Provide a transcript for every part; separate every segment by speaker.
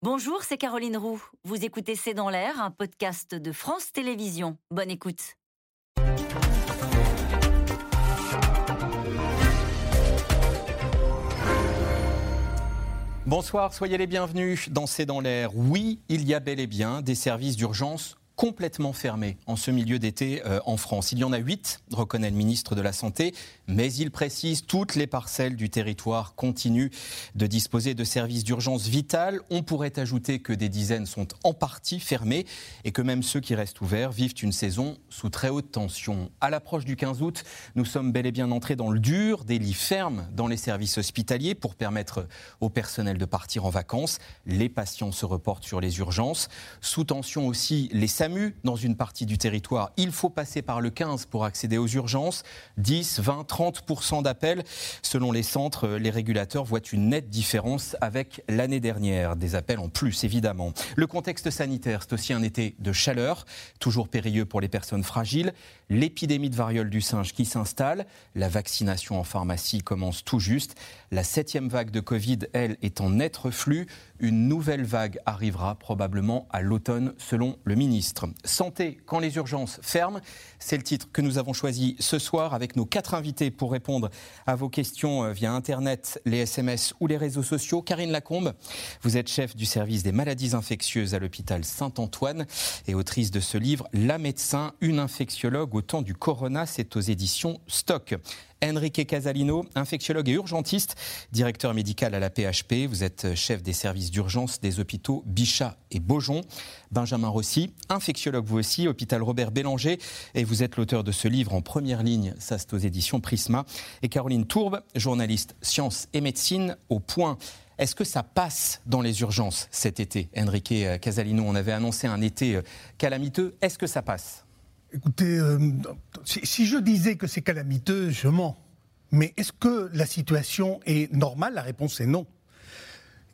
Speaker 1: Bonjour, c'est Caroline Roux. Vous écoutez C'est dans l'air, un podcast de France Télévisions. Bonne écoute.
Speaker 2: Bonsoir, soyez les bienvenus dans C'est dans l'air. Oui, il y a bel et bien des services d'urgence complètement fermés en ce milieu d'été euh, en France. Il y en a huit, reconnaît le ministre de la Santé, mais il précise toutes les parcelles du territoire continuent de disposer de services d'urgence vitales. On pourrait ajouter que des dizaines sont en partie fermés et que même ceux qui restent ouverts vivent une saison sous très haute tension. À l'approche du 15 août, nous sommes bel et bien entrés dans le dur, des lits fermes dans les services hospitaliers pour permettre au personnel de partir en vacances. Les patients se reportent sur les urgences. Sous tension aussi les dans une partie du territoire. Il faut passer par le 15 pour accéder aux urgences. 10, 20, 30% d'appels. Selon les centres, les régulateurs voient une nette différence avec l'année dernière. Des appels en plus, évidemment. Le contexte sanitaire, c'est aussi un été de chaleur, toujours périlleux pour les personnes fragiles. L'épidémie de variole du singe qui s'installe. La vaccination en pharmacie commence tout juste. La septième vague de Covid, elle, est en net reflux. Une nouvelle vague arrivera probablement à l'automne, selon le ministre. Santé quand les urgences ferment, c'est le titre que nous avons choisi ce soir avec nos quatre invités pour répondre à vos questions euh, via Internet, les SMS ou les réseaux sociaux. Karine Lacombe, vous êtes chef du service des maladies infectieuses à l'hôpital Saint-Antoine et autrice de ce livre La médecin, une infectiologue au temps du corona, c'est aux éditions Stock. Enrique Casalino, infectiologue et urgentiste, directeur médical à la PHP. Vous êtes chef des services d'urgence des hôpitaux Bichat et Beaujon. Benjamin Rossi, infectiologue vous aussi, hôpital Robert Bélanger. Et vous êtes l'auteur de ce livre en première ligne, ça c'est aux éditions Prisma. Et Caroline Tourbe, journaliste sciences et médecine au point. Est-ce que ça passe dans les urgences cet été Enrique Casalino, on avait annoncé un été euh, calamiteux. Est-ce que ça passe?
Speaker 3: Écoutez, euh, si, je disais que c'est calamiteux, je mens. Mais est-ce que la situation est normale? La réponse est non.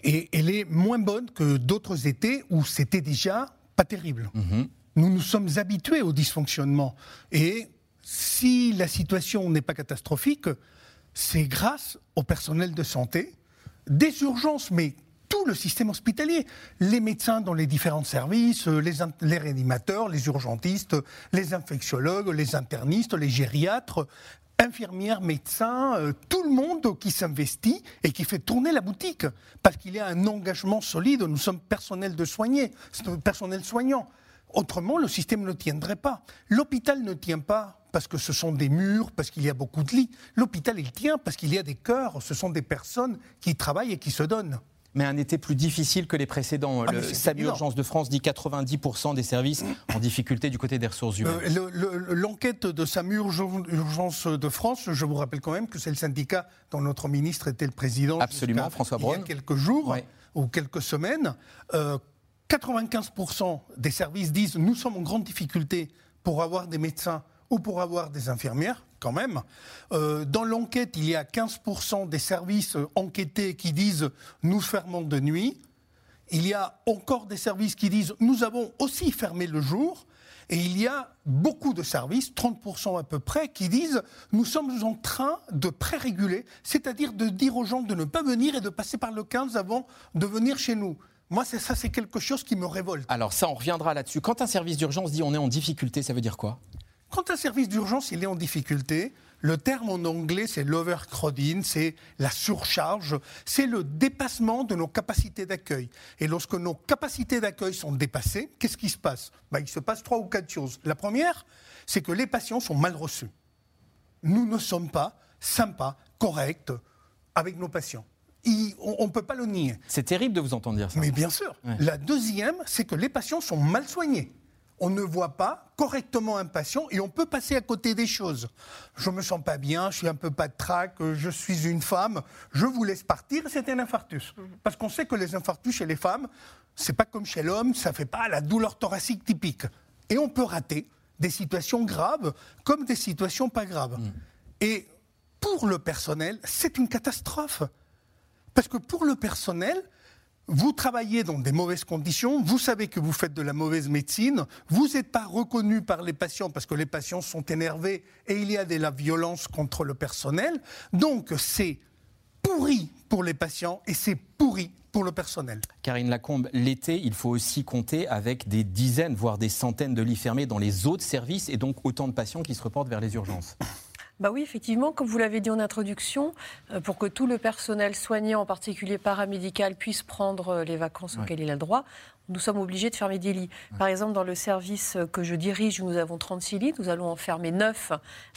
Speaker 3: Et elle est moins bonne que d'autres étés où c'était déjà pas terrible. Mhm. Nous nous sommes habitués au dysfonctionnement. Et si la situation n'est pas catastrophique, c'est grâce au personnel de santé, des urgences, mais le système hospitalier. Les médecins dans les différents services, les, les, réanimateurs, les urgentistes, les infectiologues, les internistes, les gériatres, infirmières, médecins, euh, tout le monde qui s'investit et qui fait tourner la boutique. Parce qu'il y a un engagement solide. Nous sommes personnel de soigner, personnel soignant. Autrement, le système ne tiendrait pas. L'hôpital ne tient pas parce que ce sont des murs, parce qu'il y a beaucoup de lits. L'hôpital, il tient parce qu'il y a des cœurs. Ce sont des personnes qui travaillent et qui se donnent
Speaker 2: mais un été plus difficile que les précédents. Ah, le SAMU Urgence de France dit 90% des services en difficulté du côté des ressources humaines.
Speaker 3: Euh, l'enquête de SAMU Urgence de France, je vous rappelle quand même que c'est le syndicat dont notre ministre était le président.
Speaker 2: Absolument, François Braun.
Speaker 3: Il y a quelques jours ou quelques semaines. 95% euh, des services disent nous sommes en grande difficulté pour avoir des médecins ou pour avoir des infirmières, quand même. Euh, dans l'enquête, il y a 15% des services enquêtés qui disent nous fermons de nuit. Il y a encore des services qui disent nous avons aussi fermé le jour. Et il y a beaucoup de services, 30% à peu près, qui disent nous sommes en train de pré-réguler, c'est-à-dire de dire aux gens de ne pas venir et de passer par le 15 avant de venir chez nous. Moi, ça, c'est quelque chose qui me révolte.
Speaker 2: Alors ça, on reviendra là-dessus. Quand un service d'urgence dit on est en difficulté, ça veut dire quoi?
Speaker 3: Quand un service d'urgence il est en difficulté, le terme en anglais c'est l'overcrowding, c'est la surcharge, c'est le dépassement de nos capacités d'accueil. Et lorsque nos capacités d'accueil sont dépassées, qu'est-ce qui se passe? Ben, Il se passe trois ou quatre choses. La première, c'est que les patients sont mal reçus. Nous ne sommes pas sympas, corrects avec nos patients. on ne peut pas le nier.
Speaker 2: C'est terrible de vous entendre dire ça.
Speaker 3: Mais bien sûr. La deuxième, c'est que les patients sont mal soignés on ne voit pas correctement un patient et on peut passer à côté des choses. Je me sens pas bien, je suis un peu pas de trac, je suis une femme, je vous laisse partir, c'est un infarctus. Mhm. Parce qu'on sait que les infarctus chez les femmes, c'est pas comme chez l'homme, ça fait pas la douleur thoracique typique. Et on peut rater des situations graves comme des situations pas graves. Mhm. Et pour le personnel, c'est une catastrophe. Parce que pour le personnel, vous travaillez dans des mauvaises conditions, vous savez que vous faites de la mauvaise médecine, vous n'êtes pas reconnu par les patients parce que les patients sont énervés et il y a de la violence contre le personnel. Donc c'est pourri pour les patients et c'est pourri pour le personnel.
Speaker 2: Karine Lacombe, l'été, il faut aussi compter avec des dizaines, voire des centaines de lits fermés dans les autres services et donc autant de patients qui se reportent vers les urgences.
Speaker 4: Bah oui, effectivement, comme vous l'avez dit en introduction, euh, pour que tout le personnel soignant, en particulier paramédical, puisse prendre euh, les vacances auxquelles il a le droit, nous sommes obligés de fermer des lits. Par exemple, dans le service que je dirige, nous avons 36 lits, nous allons en fermer 9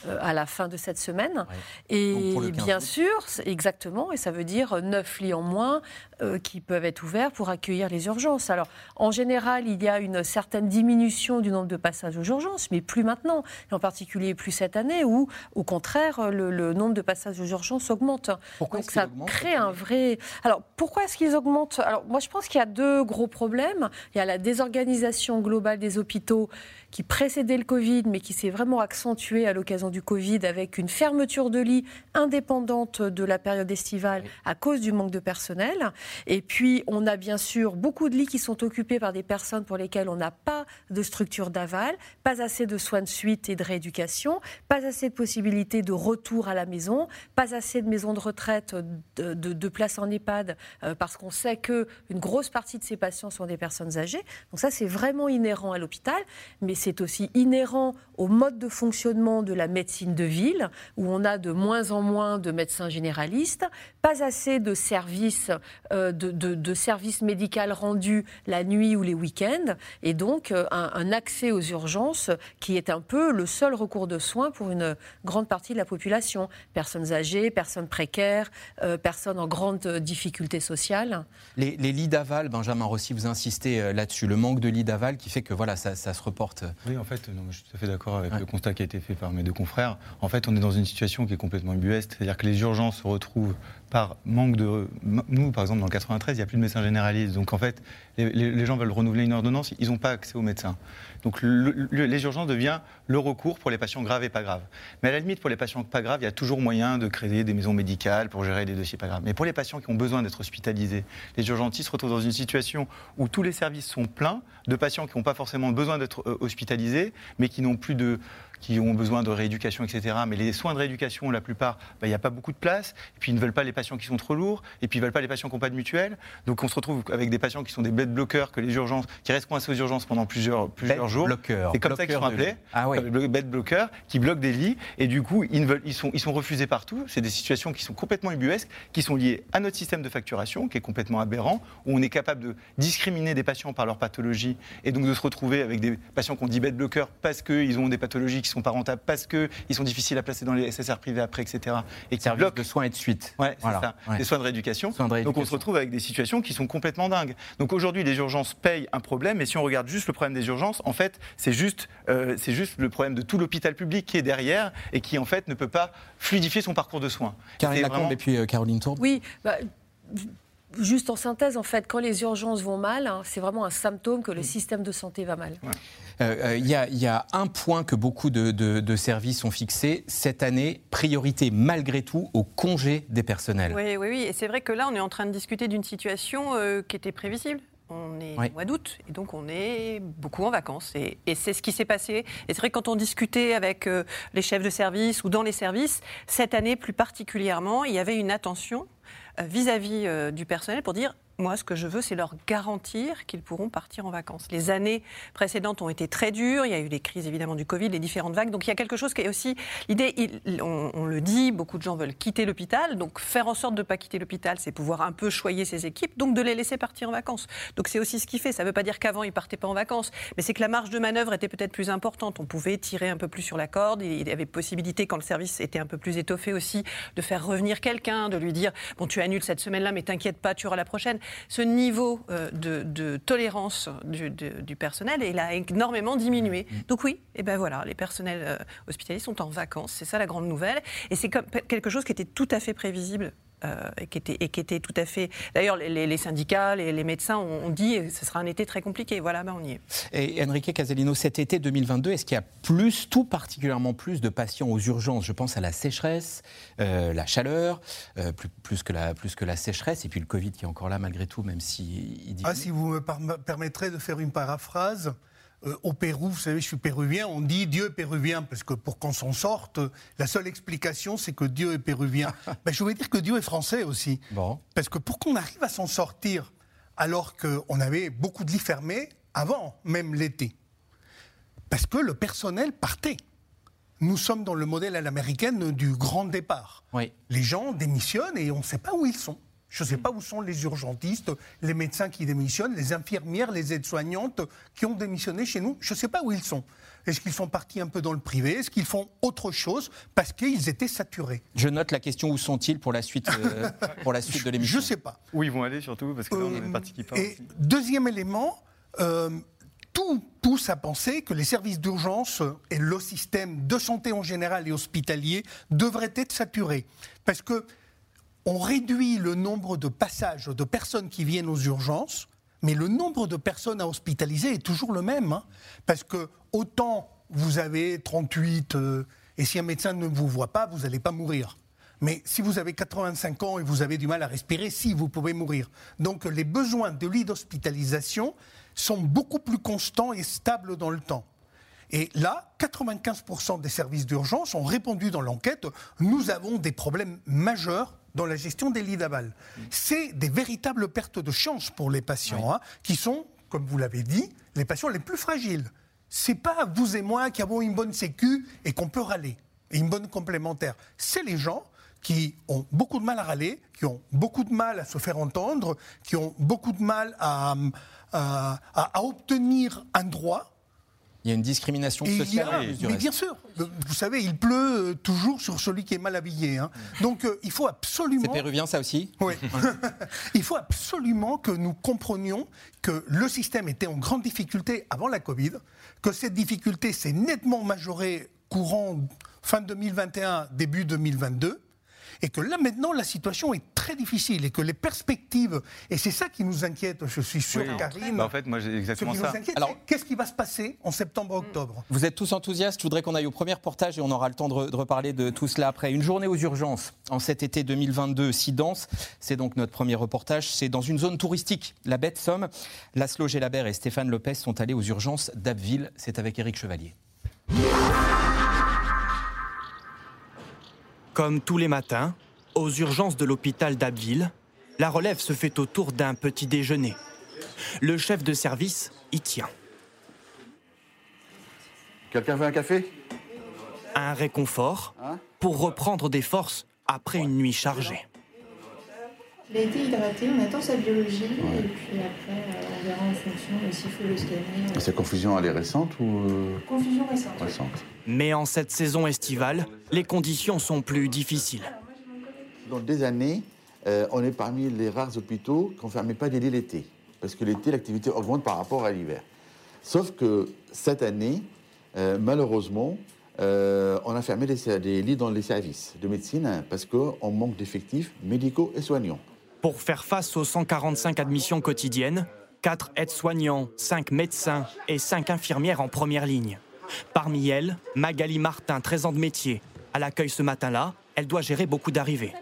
Speaker 4: euh, à la fin de cette semaine. Et bien sûr, exactement, et ça veut dire 9 lits en moins euh, qui peuvent être ouverts pour accueillir les urgences. Alors, en général, il y a une certaine diminution du nombre de passages aux urgences, mais plus maintenant, et en particulier plus cette année, où, au contraire, le, nombre de passages aux urgences augmente.
Speaker 2: Pourquoi
Speaker 4: Donc, ça crée un vrai... Alors, pourquoi est-ce qu'ils augmentent? Alors, moi, je pense qu'il y a deux gros problèmes. Il y a la désorganisation globale des hôpitaux qui précédait le Covid, mais qui s'est vraiment accentuée à l'occasion du Covid avec une fermeture de lits indépendante de la période estivale à cause du manque de personnel. Et puis, on a bien sûr beaucoup de lits qui sont occupés par des personnes pour lesquelles on n'a pas de structure d'aval, pas assez de soins de suite et de rééducation, pas assez de possibilités de retour à la maison, pas assez de maisons de retraite, de, de, places en EHPAD, euh, parce qu'on sait qu'une grosse partie de ces patients sont des personnes âgées. Donc ça, c'est vraiment inhérent à l'hôpital, mais c'est aussi inhérent au mode de fonctionnement de la médecine de ville, où on a de moins en moins de médecins généralistes, pas assez de services, euh, de, services médicaux rendus la nuit ou les week-ends, et donc euh, un, accès aux urgences qui est un peu le seul recours de soins pour une grande partie de la population. Personnes âgées, personnes précaires, euh, personnes en grande difficulté sociale.
Speaker 2: Les, lits d'aval, Benjamin Rossi, vous insistez là-dessus, le manque de lits d'aval qui fait que voilà, ça, ça se reporte
Speaker 5: oui, en fait, je suis tout à fait d'accord avec le constat qui a été fait par mes deux confrères. En fait, on est dans une situation qui est complètement ubueste, c'est-à-dire que les urgences se retrouvent par manque de. Nous, par exemple, dans le 93, il n'y a plus de médecins généralistes. Donc, en fait, les, gens veulent renouveler une ordonnance, ils n'ont pas accès aux médecins. Donc, les urgences deviennent le recours pour les patients graves et pas graves. Mais à la limite, pour les patients pas graves, il y a toujours moyen de créer des maisons médicales pour gérer des dossiers pas graves. Mais pour les patients qui ont besoin d'être hospitalisés, les urgentistes se retrouvent dans une situation où tous les services sont pleins de patients qui n'ont pas forcément besoin d'être hospitalisés, mais qui n'ont plus de qui ont besoin de rééducation, etc. Mais les soins de rééducation, la plupart, bah, il n'y a pas beaucoup de place. Et puis ils ne veulent pas les patients qui sont trop lourds. Et puis ils ne veulent pas les patients qui n'ont pas de mutuelle. Donc on se retrouve avec des patients qui sont des bed bloqueurs, que les urgences, qui restent coincés aux urgences pendant plusieurs, plusieurs jours. C'est comme ça qu'ils sont appelés. Ah oui. Bed bloqueurs, qui bloquent des lits. Et du coup, ils, veulent, ils, sont, ils sont refusés partout. C'est des situations qui sont complètement ubuesques, qui sont liées à notre système de facturation, qui est complètement aberrant, où on est capable de discriminer des patients par leur pathologie et donc de se retrouver avec des patients qui ont dit bed bloqueurs parce qu'ils ont des pathologies qui sont pas rentables parce qu'ils sont difficiles à placer dans les SSR privés après, etc.
Speaker 2: Et qui bloquent de soins et de suite.
Speaker 5: Ouais, c'est ça. Des soins de rééducation. Donc on se retrouve avec des situations qui sont complètement dingues. Donc aujourd'hui, les urgences payent un problème, et si on regarde juste le problème des urgences, en fait, c'est juste, euh, c'est juste le problème de tout l'hôpital public qui est derrière et qui en fait ne peut pas fluidifier son parcours de soins.
Speaker 2: Caroline Lacombe et puis euh, Caroline Tourbe.
Speaker 4: Oui. Bah, Juste en synthèse, en fait, quand les urgences vont mal, hein, c'est vraiment un symptôme que le système de santé va mal.
Speaker 2: Euh, euh, il y, a un point que beaucoup de, services ont fixé cette année, priorité malgré tout au congé des personnels.
Speaker 6: Oui, oui, oui. Et c'est vrai que là, on est en train de discuter d'une situation euh, qui était prévisible. On est au mois d'août et donc on est beaucoup en vacances. Et, et c'est ce qui s'est passé. Et c'est vrai que quand on discutait avec les chefs de service ou dans les services, cette année plus particulièrement, il y avait une attention vis-à-vis -vis, du personnel pour dire moi, ce que je veux, c'est leur garantir qu'ils pourront partir en vacances. Les années précédentes ont été très dures. Il y a eu les crises, évidemment, du Covid, les différentes vagues. Donc, il y a quelque chose qui est aussi. L'idée, on, le dit, beaucoup de gens veulent quitter l'hôpital. Donc, faire en sorte de ne pas quitter l'hôpital, c'est pouvoir un peu choyer ses équipes, donc de les laisser partir en vacances. Donc, c'est aussi ce qui fait. Ça ne veut pas dire qu'avant, ils ne partaient pas en vacances, mais c'est que la marge de manœuvre était peut-être plus importante. On pouvait tirer un peu plus sur la corde. Il y avait possibilité, quand le service était un peu plus étoffé aussi, de faire revenir quelqu'un, de lui dire Bon, tu annules cette semaine-là, mais t'inquiète pas, tu auras la prochaine ce niveau euh, de, tolérance du, personnel, il a énormément diminué. Mm. Donc oui, et ben voilà, les personnels euh, hospitaliers sont en vacances, c'est ça la grande nouvelle, et c'est quelque chose qui était tout à fait prévisible euh, et, qui était, et, qui était, tout à fait. D'ailleurs, les, syndicats, les, les, médecins ont, dit que ce sera un été très compliqué. Voilà, ben on y est.
Speaker 2: Et Enrique Casalino, cet été 2022, est-ce qu'il y a plus, tout particulièrement plus de patients aux urgences? Je pense à la sécheresse, euh, la chaleur, euh, plus, plus, que la, plus que la sécheresse, et puis le Covid qui est encore là malgré tout, même si.
Speaker 3: Ah, si vous me permettrez de faire une paraphrase. Euh, au Pérou, vous savez, je suis péruvien, on dit Dieu est péruvien, parce que pour qu'on s'en sorte, la seule explication, c'est que Dieu est péruvien. ben, je voulais dire que Dieu est français aussi.
Speaker 2: Bon.
Speaker 3: Parce que pour qu'on arrive à s'en sortir, alors qu'on avait beaucoup de lits fermés, avant même l'été, parce que le personnel partait. Nous sommes dans le modèle à l'américaine du grand départ.
Speaker 2: Oui.
Speaker 3: Les gens démissionnent et on ne sait pas où ils sont. Je ne sais pas où sont les urgentistes, les médecins qui démissionnent, les infirmières, les aides-soignantes qui ont démissionné chez nous. Je ne sais pas où ils sont. Est-ce qu'ils sont partis un peu dans le privé? Est-ce qu'ils font autre chose parce qu'ils étaient saturés?
Speaker 2: Je note la question où sont-ils pour la suite, euh, pour la suite de
Speaker 3: Je
Speaker 2: l'émission?
Speaker 3: ne sais pas.
Speaker 5: Où ils vont aller surtout Parce que là, on a
Speaker 3: Euh,
Speaker 5: une partie qui part
Speaker 3: Et
Speaker 5: aussi.
Speaker 3: deuxième élément, euh, tout pousse à penser que les services d'urgence et le système de santé en général et hospitalier devraient être saturés. Parce que on réduit le nombre de passages de personnes qui viennent aux urgences, mais le nombre de personnes à hospitaliser est toujours le même. hein. parce que autant vous avez 38, euh, et si un médecin ne vous voit pas, vous n'allez pas mourir. Mais si vous avez 85 ans et vous avez du mal à respirer, si, vous pouvez mourir. Donc les besoins de lits d'hospitalisation sont beaucoup plus constants et stables dans le temps. Et là, 95% des services d'urgence ont répondu dans l'enquête, nous avons des problèmes majeurs dans la gestion des lits d'aval. C'est des véritables pertes de chance pour les patients, hein, qui sont, comme vous l'avez dit, les patients les plus fragiles. C'est pas vous et moi qui avons une bonne sécu et qu'on peut râler, et une bonne complémentaire. C'est les gens qui ont beaucoup de mal à râler, qui ont beaucoup de mal à se faire entendre, qui ont beaucoup de mal à, à- à- à obtenir un droit.
Speaker 2: Il y a une discrimination
Speaker 3: Et il y
Speaker 2: sociale.
Speaker 3: a- mais bien sûr, vous savez, il pleut euh, toujours sur celui qui est mal habillé. hein. Donc euh, il faut
Speaker 2: C'est
Speaker 3: absolument.
Speaker 2: péruvien ça aussi
Speaker 3: Oui. il faut absolument que nous comprenions que le système était en grande difficulté avant la Covid, que cette difficulté s'est nettement majorée courant fin 2021, début 2022. Et que là maintenant la situation est très difficile et que les perspectives, et c'est ça qui nous inquiète, je suis sûr,
Speaker 5: Oui.
Speaker 3: Karine,
Speaker 5: Bah, en fait, moi, j'ai
Speaker 3: ce
Speaker 5: exactement
Speaker 3: qui nous
Speaker 5: ça.
Speaker 3: inquiète,
Speaker 2: Alors-
Speaker 3: qu'est-ce qui va se passer en septembre-octobre?
Speaker 2: Vous êtes tous enthousiastes. Je voudrais qu'on aille au premier reportage et on aura le temps de, re- de reparler de tout cela après. Une journée aux urgences en cet été 2022 si dense. C'est donc notre premier reportage. C'est dans une zone touristique, la baie de Somme. Laszlo Gelabert et Stéphane Lopez sont allés aux urgences d'Abbeville. C'est avec Éric Chevalier.
Speaker 7: Comme tous les matins, aux urgences de l'hôpital d'Abbeville, la relève se fait autour d'un petit déjeuner. Le chef de service y tient.
Speaker 8: Quelqu'un veut un café?
Speaker 7: Un réconfort
Speaker 8: Hein?
Speaker 7: pour reprendre des forces après une nuit chargée.
Speaker 9: Il a été hydraté, on attend sa biologie et puis après euh, on verra en fonction de s'il faut le scanner. euh,
Speaker 8: Cette confusion, elle est récente ou euh,
Speaker 9: Confusion récente.
Speaker 8: récente
Speaker 7: Mais en cette saison estivale, les conditions sont plus difficiles.
Speaker 8: Dans des années, euh, on est parmi les rares hôpitaux qui ne fermait pas des lits l'été. Parce que l'été, l'activité augmente par rapport à l'hiver. Sauf que cette année, euh, malheureusement, euh, on a fermé des, lits dans les services de médecine hein, parce qu'on manque d'effectifs médicaux et soignants.
Speaker 7: Pour faire face aux 145 admissions quotidiennes, 4 aides-soignants, 5 médecins et 5 infirmières en première ligne. Parmi elles, Magali Martin, 13 ans de métier. À l'accueil ce matin-là, elle doit gérer beaucoup d'arrivées.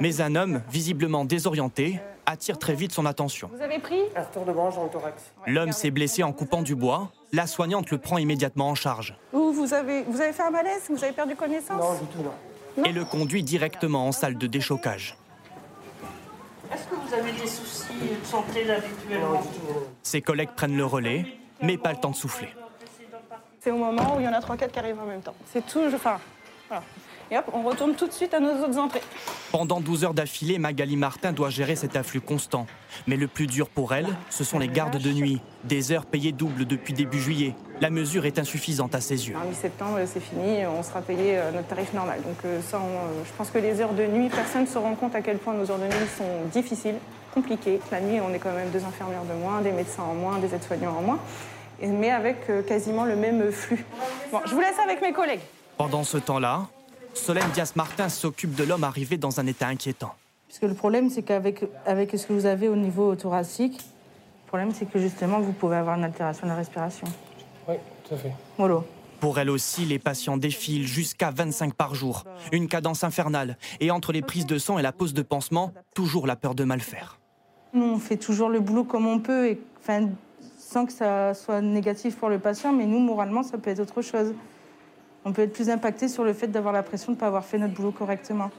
Speaker 7: Mais un homme, visiblement désorienté, attire très vite son attention.
Speaker 10: Vous avez pris Un retour de branche dans le thorax.
Speaker 7: L'homme s'est blessé en coupant du bois. La soignante le prend immédiatement en charge
Speaker 10: Ou vous avez, vous avez fait un malaise Vous avez perdu connaissance Non, du tout, non.
Speaker 7: et le conduit directement en salle de déchocage.
Speaker 11: Est-ce que vous avez des soucis de santé habituellement
Speaker 7: Ses collègues prennent le relais, mais pas le temps de souffler.
Speaker 10: C'est au moment où il y en a 3-4 qui arrivent en même temps. C'est tout, enfin, voilà. Et hop, on retourne tout de suite à nos autres entrées.
Speaker 7: Pendant 12 heures d'affilée, Magali Martin doit gérer cet afflux constant. Mais le plus dur pour elle, ce sont les gardes de nuit. Des heures payées double depuis début juillet. La mesure est insuffisante à ses yeux.
Speaker 10: En mi-septembre, c'est fini, on sera payé euh, notre tarif normal. Donc euh, ça, on, euh, je pense que les heures de nuit, personne ne se rend compte à quel point nos heures de nuit sont difficiles, compliquées. La nuit, on est quand même deux infirmières de moins, des médecins en moins, des aides-soignants en moins, mais avec quasiment le même flux. Bon, je vous laisse avec mes collègues.
Speaker 7: Pendant ce temps-là, Solène Dias-Martin s'occupe de l'homme arrivé dans un état inquiétant.
Speaker 9: Parce que le problème, c'est qu'avec avec ce que vous avez au niveau thoracique, le problème, c'est que justement, vous pouvez avoir une altération de la respiration.
Speaker 11: Oui, tout à fait.
Speaker 9: Voilà.
Speaker 7: Pour elle aussi, les patients défilent jusqu'à 25 par jour. Une cadence infernale. Et entre les prises de sang et la pose de pansement, toujours la peur de mal faire.
Speaker 9: Nous, on fait toujours le boulot comme on peut. Et, enfin, sans que ça soit négatif pour le patient, mais nous, moralement, ça peut être autre chose. On peut être plus impacté sur le fait d'avoir l'impression de ne pas avoir fait notre boulot correctement.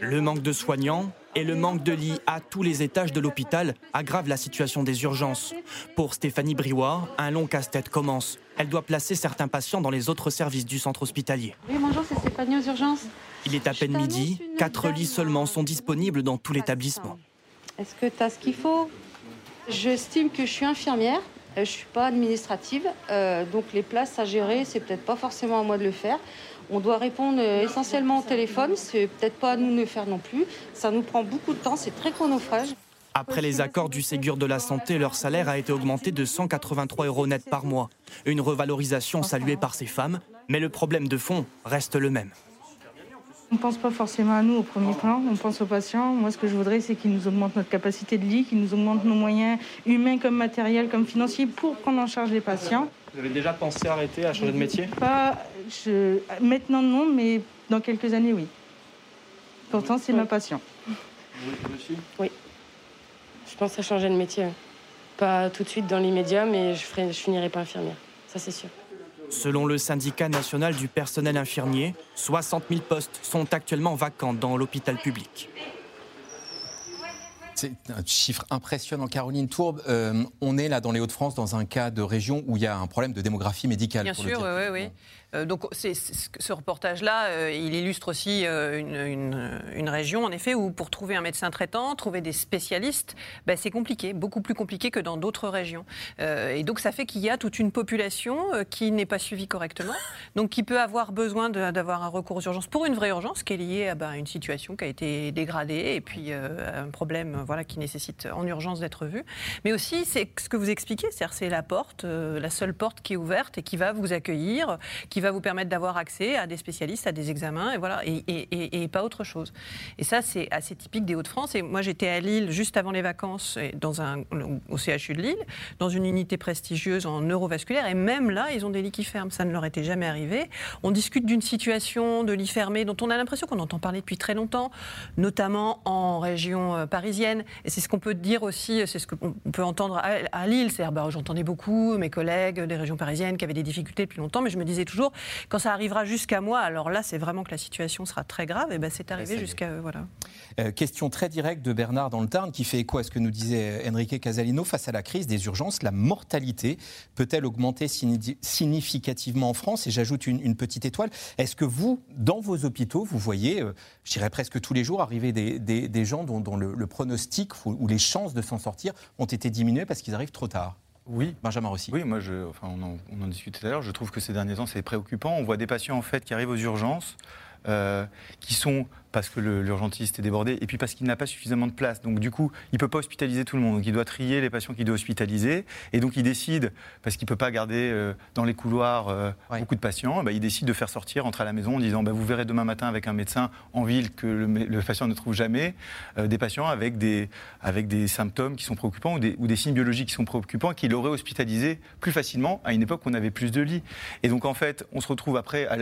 Speaker 7: Le manque de soignants et le manque de lits à tous les étages de l'hôpital aggravent la situation des urgences. Pour Stéphanie Briouard, un long casse-tête commence. Elle doit placer certains patients dans les autres services du centre hospitalier.
Speaker 12: Oui, bonjour, c'est Stéphanie aux urgences.
Speaker 7: Il est à peine midi, quatre lits seulement sont disponibles dans tout l'établissement.
Speaker 12: Est-ce que tu as ce qu'il faut? J'estime que je suis infirmière, je ne suis pas administrative, euh, donc les places à gérer, c'est peut-être pas forcément à moi de le faire. On doit répondre euh, essentiellement au téléphone, c'est peut-être pas à nous de le faire non plus. Ça nous prend beaucoup de temps, c'est très chronophage.
Speaker 7: Après les accords du Ségur de la Santé, leur salaire a été augmenté de 183 euros net par mois. Une revalorisation saluée par ces femmes, mais le problème de fond reste le même.
Speaker 9: On ne pense pas forcément à nous au premier plan, on pense aux patients. Moi, ce que je voudrais, c'est qu'ils nous augmentent notre capacité de lit, qu'ils nous augmentent nos moyens humains comme matériels, comme financiers pour prendre en charge les patients.
Speaker 7: Vous avez déjà pensé arrêter, à changer de métier?
Speaker 9: Pas je, maintenant non, mais dans quelques années oui. Pourtant, c'est ma passion.
Speaker 12: Oui. Je pense à changer de métier. Pas tout de suite dans l'immédiat, mais je, ferai, je finirai pas infirmière. Ça, c'est sûr.
Speaker 7: Selon le syndicat national du personnel infirmier, 60 000 postes sont actuellement vacants dans l'hôpital public.
Speaker 2: C'est un chiffre impressionnant, Caroline Tourbe. Euh, on est là dans les Hauts-de-France dans un cas de région où il y a un problème de démographie médicale.
Speaker 6: Bien sûr, oui, oui. Euh, donc ce reportage-là, euh, il illustre aussi euh, une, région, en effet, où pour trouver un médecin traitant, trouver des spécialistes, ben, c'est compliqué, beaucoup plus compliqué que dans d'autres régions. et donc ça fait qu'il y a toute une population qui n'est pas suivie correctement, donc qui peut avoir besoin d'avoir un recours aux urgences pour une vraie urgence qui est liée à ben, une situation qui a été dégradée et puis un problème voilà, qui nécessite en urgence d'être vu. Mais aussi, c'est ce que vous expliquez, c'est-à-dire c'est la porte, la seule porte qui est ouverte et qui va vous accueillir, qui va vous permettre d'avoir accès à des spécialistes, à des examens, et voilà, et, pas autre chose. Et ça, c'est assez typique des Hauts-de-France. Et moi, j'étais à Lille juste avant les vacances, dans un, au CHU de Lille, dans une unité prestigieuse en neurovasculaire, et même là, ils ont des lits qui ferment. Ça ne leur était jamais arrivé. On discute d'une situation de lits fermés dont on a l'impression qu'on entend parler depuis très longtemps, notamment en région euh, parisienne. Et c'est ce qu'on peut dire aussi, c'est ce qu'on peut entendre à, Lille. C'est, bah, j'entendais beaucoup mes collègues des régions parisiennes qui avaient des difficultés depuis longtemps, mais je me disais toujours, quand ça arrivera jusqu'à moi, alors là, c'est vraiment que la situation sera très grave. Et ben, c'est arrivé jusqu'à voilà.
Speaker 2: Euh, question très directe de Bernard dans le Tarn qui fait écho à ce que nous disait Enrique Casalino face à la crise des urgences. La mortalité peut-elle augmenter significativement en France? Et j'ajoute une, petite étoile. Est-ce que vous, dans vos hôpitaux, vous voyez, euh, je dirais presque tous les jours, arriver des, gens dont, le, pronostic ou les chances de s'en sortir ont été diminuées parce qu'ils arrivent trop tard?
Speaker 5: Oui.
Speaker 2: Benjamin Rossi.
Speaker 5: Oui, moi, je, enfin, on, en, on en discutait tout à l'heure. Je trouve que ces derniers temps, c'est préoccupant. On voit des patients en fait qui arrivent aux urgences, euh, qui sont parce que l'urgentiste est débordé, et puis parce qu'il n'a pas suffisamment de place. Donc du coup, il ne peut pas hospitaliser tout le monde. Donc il doit trier les patients qu'il doit hospitaliser. Et donc il décide, parce qu'il ne peut pas garder euh, dans les couloirs euh, beaucoup de patients, bah, il décide de faire sortir, rentrer à la maison en disant bah, vous verrez demain matin avec un médecin en ville que le, patient ne trouve jamais, euh, des patients avec des, avec des symptômes qui sont préoccupants ou des, ou des signes biologiques qui sont préoccupants, qu'il aurait hospitalisé plus facilement à une époque où on avait plus de lits. Et donc en fait, on se retrouve après, à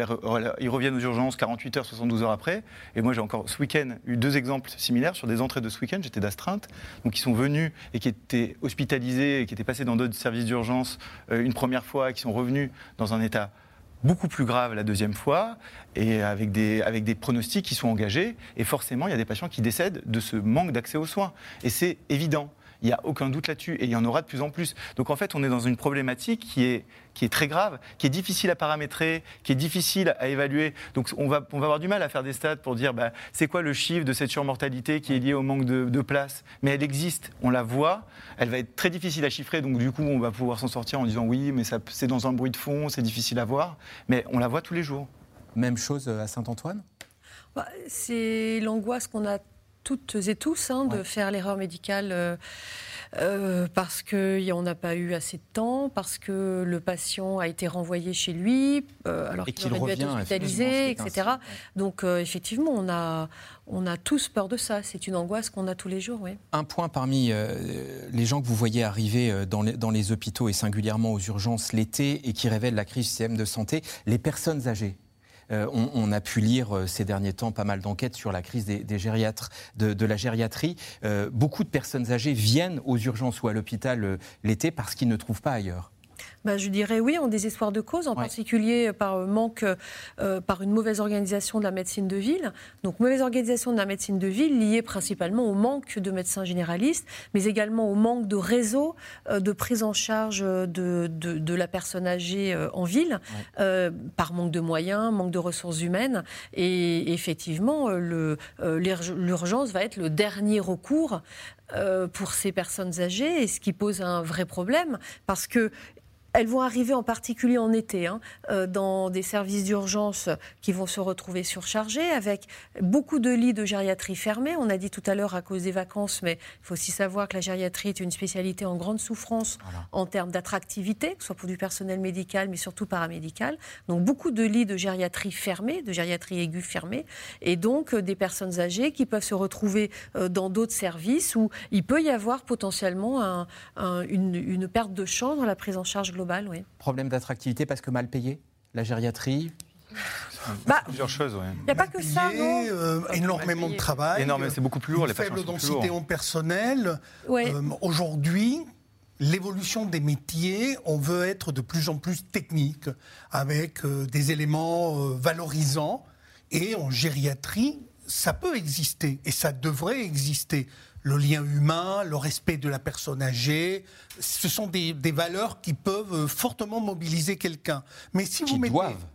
Speaker 5: ils reviennent aux urgences 48 heures, 72 heures après. Et moi, encore ce week-end eu deux exemples similaires sur des entrées de ce week-end. J'étais d'astreinte, donc qui sont venus et qui étaient hospitalisés et qui étaient passés dans d'autres services d'urgence euh, une première fois qui sont revenus dans un état beaucoup plus grave la deuxième fois et avec des, avec des pronostics qui sont engagés. Et forcément, il y a des patients qui décèdent de ce manque d'accès aux soins. Et c'est évident. Il n'y a aucun doute là-dessus. Et il y en aura de plus en plus. Donc en fait, on est dans une problématique qui est, qui est très grave, qui est difficile à paramétrer, qui est difficile à évaluer. Donc on va, on va avoir du mal à faire des stats pour dire bah, c'est quoi le chiffre de cette surmortalité qui est liée au manque de, de place? Mais elle existe, on la voit. Elle va être très difficile à chiffrer. Donc du coup, on va pouvoir s'en sortir en disant oui, mais c'est dans un bruit de fond, c'est difficile à voir. Mais on la voit tous les jours.
Speaker 2: Même chose à Saint-Antoine?
Speaker 4: Bah, C'est l'angoisse qu'on a toutes et tous hein, de faire l'erreur médicale. Euh, euh, parce qu'on n'a pas eu assez de temps, parce que le patient a été renvoyé chez lui, euh, alors qu'il aurait dû être hospitalisé, etc. Donc effectivement, on a, on a tous peur de ça. C'est une angoisse qu'on a tous les jours. Oui.
Speaker 2: Un point parmi les gens que vous voyez arriver dans les, dans les hôpitaux et singulièrement aux urgences l'été et qui révèlent la crise du système de santé, les personnes âgées. On, a pu lire ces derniers temps pas mal d'enquêtes sur la crise des, gériatres, de, la gériatrie. beaucoup de personnes âgées viennent aux urgences ou à l'hôpital l'été parce qu'ils ne trouvent pas ailleurs.
Speaker 4: Bah, je dirais oui, en désespoir de cause, en particulier par manque, euh, par une mauvaise organisation de la médecine de ville. Donc mauvaise organisation de la médecine de ville liée principalement au manque de médecins généralistes, mais également au manque de réseau euh, de prise en charge de, de, la personne âgée euh, en ville, par manque de moyens, manque de ressources humaines. Et effectivement, l'urgence va être le dernier recours pour ces personnes âgées, et ce qui pose un vrai problème, parce que elles vont arriver en particulier en été, hein, euh, dans des services d'urgence qui vont se retrouver surchargés, avec beaucoup de lits de gériatrie fermés. On a dit tout à l'heure à cause des vacances, mais il faut aussi savoir que la gériatrie est une spécialité en grande souffrance en termes d'attractivité, que ce soit pour du personnel médical, mais surtout paramédical. Donc beaucoup de lits de gériatrie fermés, de gériatrie aiguë fermée, et donc euh, des personnes âgées qui peuvent se retrouver euh, dans d'autres services où il peut y avoir potentiellement une, une perte de champ dans la prise en charge globale
Speaker 2: Problème d'attractivité parce que mal payé La gériatrie
Speaker 5: bah, plusieurs choses.
Speaker 4: Il n'y a pas que ça, non
Speaker 3: euh, Énormément de travail.
Speaker 5: Énorme, c'est beaucoup plus lourd. Les
Speaker 3: faible densité en personnel. Euh, aujourd'hui, l'évolution des métiers, on veut être de plus en plus technique, avec euh, des éléments valorisants. Et en gériatrie, ça peut exister et ça devrait exister le lien humain, le respect de la personne âgée, ce sont des, valeurs qui peuvent euh, fortement mobiliser quelqu'un.
Speaker 2: Mais si qui vous mettez, doivent.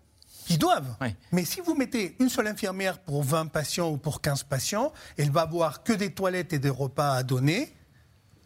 Speaker 3: Qui doivent. Mais si vous mettez une seule infirmière pour 20 patients ou pour 15 patients, elle va avoir que des toilettes et des repas à donner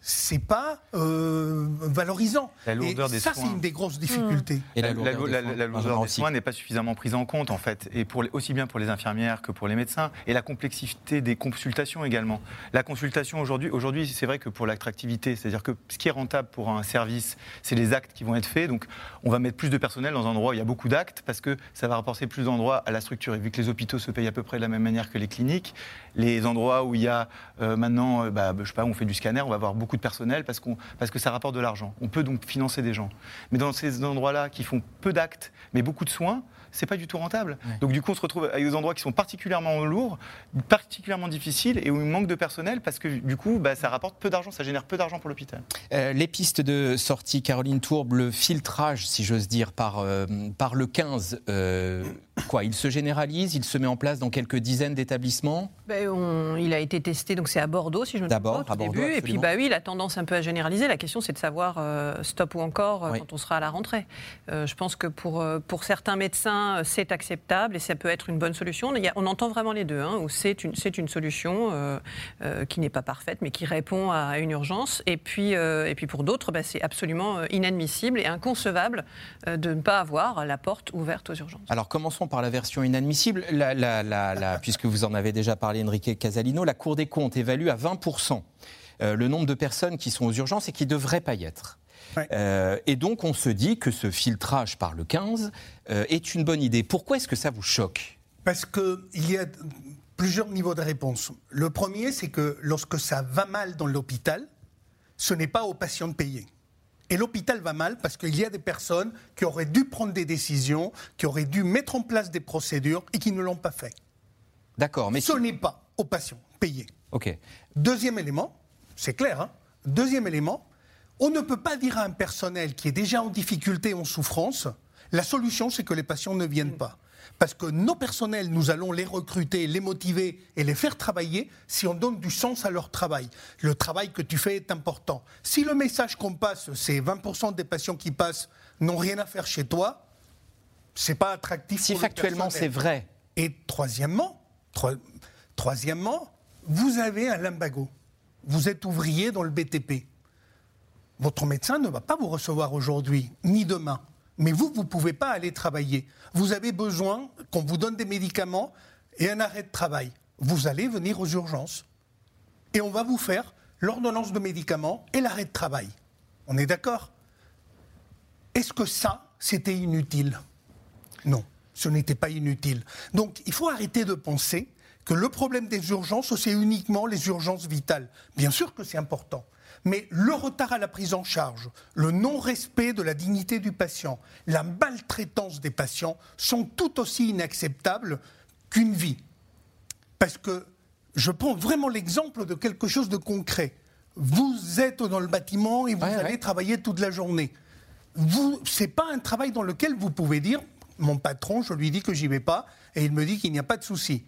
Speaker 3: c'est pas euh, valorisant.
Speaker 5: La lourdeur
Speaker 3: et
Speaker 5: des
Speaker 3: ça, c'est une des grosses difficultés.
Speaker 5: Et la, lourdeur, des, soins n'est pas suffisamment prise en compte, en fait, et pour aussi bien pour les infirmières que pour les médecins, et la complexité des consultations également. La consultation aujourd'hui, aujourd'hui, c'est vrai que pour l'attractivité, c'est-à-dire que ce qui est rentable pour un service, c'est les actes qui vont être faits. Donc, on va mettre plus de personnel dans un endroit où il y a beaucoup d'actes, parce que ça va rapporter plus d'endroits à la structure. Et vu que les hôpitaux se payent à peu près de la même manière que les cliniques, les endroits où il y a euh, maintenant, euh, bah, je sais pas, on fait du scanner, on va avoir beaucoup de personnel parce, qu'on, parce que ça rapporte de l'argent. On peut donc financer des gens. Mais dans ces endroits-là qui font peu d'actes, mais beaucoup de soins, c'est pas du tout rentable. Donc du coup, on se retrouve avec des endroits qui sont particulièrement lourds, particulièrement difficiles et où il manque de personnel parce que du coup, bah, ça rapporte peu d'argent, ça génère peu d'argent pour l'hôpital.
Speaker 2: Euh, les pistes de sortie, Caroline Tourbe, le filtrage, si j'ose dire, par, euh, par le 15, euh, quoi Il se généralise, il se met en place dans quelques dizaines d'établissements?
Speaker 6: Ben, Il a été testé, donc c'est à Bordeaux, si je me trompe pas, au début. Et puis, bah oui, il a tendance un peu à généraliser. La question, c'est de savoir stop ou encore quand on sera à la rentrée. je pense que pour, pour certains médecins, euh, c'est acceptable et ça peut être une bonne solution. on entend vraiment les deux, hein, où c'est une, une, solution euh, euh, qui n'est pas parfaite, mais qui répond à une urgence. Et puis, et puis pour d'autres, bah, c'est absolument inadmissible et inconcevable de ne pas avoir la porte ouverte aux urgences.
Speaker 2: Alors commençons par la version inadmissible. puisque vous en avez déjà parlé, Enrique Casalino, la Cour des comptes évalue à 20% le nombre de personnes qui sont aux urgences et qui ne devraient pas y être. Euh, et donc on se dit que ce filtrage par le 15 euh, est une bonne idée. Pourquoi est-ce que ça vous choque?
Speaker 3: Parce qu'il y a plusieurs niveaux de réponse. Le premier, c'est que lorsque ça va mal dans l'hôpital, ce n'est pas aux patients de payer. Et l'hôpital va mal parce qu'il y a des personnes qui auraient dû prendre des décisions, qui auraient dû mettre en place des procédures et qui ne l'ont pas fait.
Speaker 2: D'accord, mais
Speaker 3: ce n'est pas aux patients payés.
Speaker 2: Ok.
Speaker 3: Deuxième élément, c'est clair. Hein Deuxième élément, on ne peut pas dire à un personnel qui est déjà en difficulté, en souffrance, la solution c'est que les patients ne viennent pas. Parce que nos personnels, nous allons les recruter, les motiver et les faire travailler si on donne du sens à leur travail. Le travail que tu fais est important. Si le message qu'on passe, c'est 20% des patients qui passent n'ont rien à faire chez toi, c'est pas attractif.
Speaker 2: Si factuellement c'est vrai.
Speaker 3: Et troisièmement, troisièmement, vous avez un limbago. Vous êtes ouvrier dans le BTP. Votre médecin ne va pas vous recevoir aujourd'hui, ni demain. Mais vous, vous ne pouvez pas aller travailler. Vous avez besoin qu'on vous donne des médicaments et un arrêt de travail. Vous allez venir aux urgences. Et on va vous faire l'ordonnance de médicaments et l'arrêt de travail. On est d'accord? Est-ce que ça, c'était inutile? Non, ce n'était pas inutile. Donc il faut arrêter de penser que le problème des urgences, c'est uniquement les urgences vitales. Bien sûr que c'est important. Mais le retard à la prise en charge, le non-respect de la dignité du patient, la maltraitance des patients sont tout aussi inacceptables qu'une vie. Parce que je prends vraiment l'exemple de quelque chose de concret. Vous êtes dans le bâtiment et vous allez travailler toute la journée. Ce n'est pas un travail dans lequel vous pouvez dire mon patron, je lui dis que j'y vais pas, et il me dit qu'il n'y a pas de souci.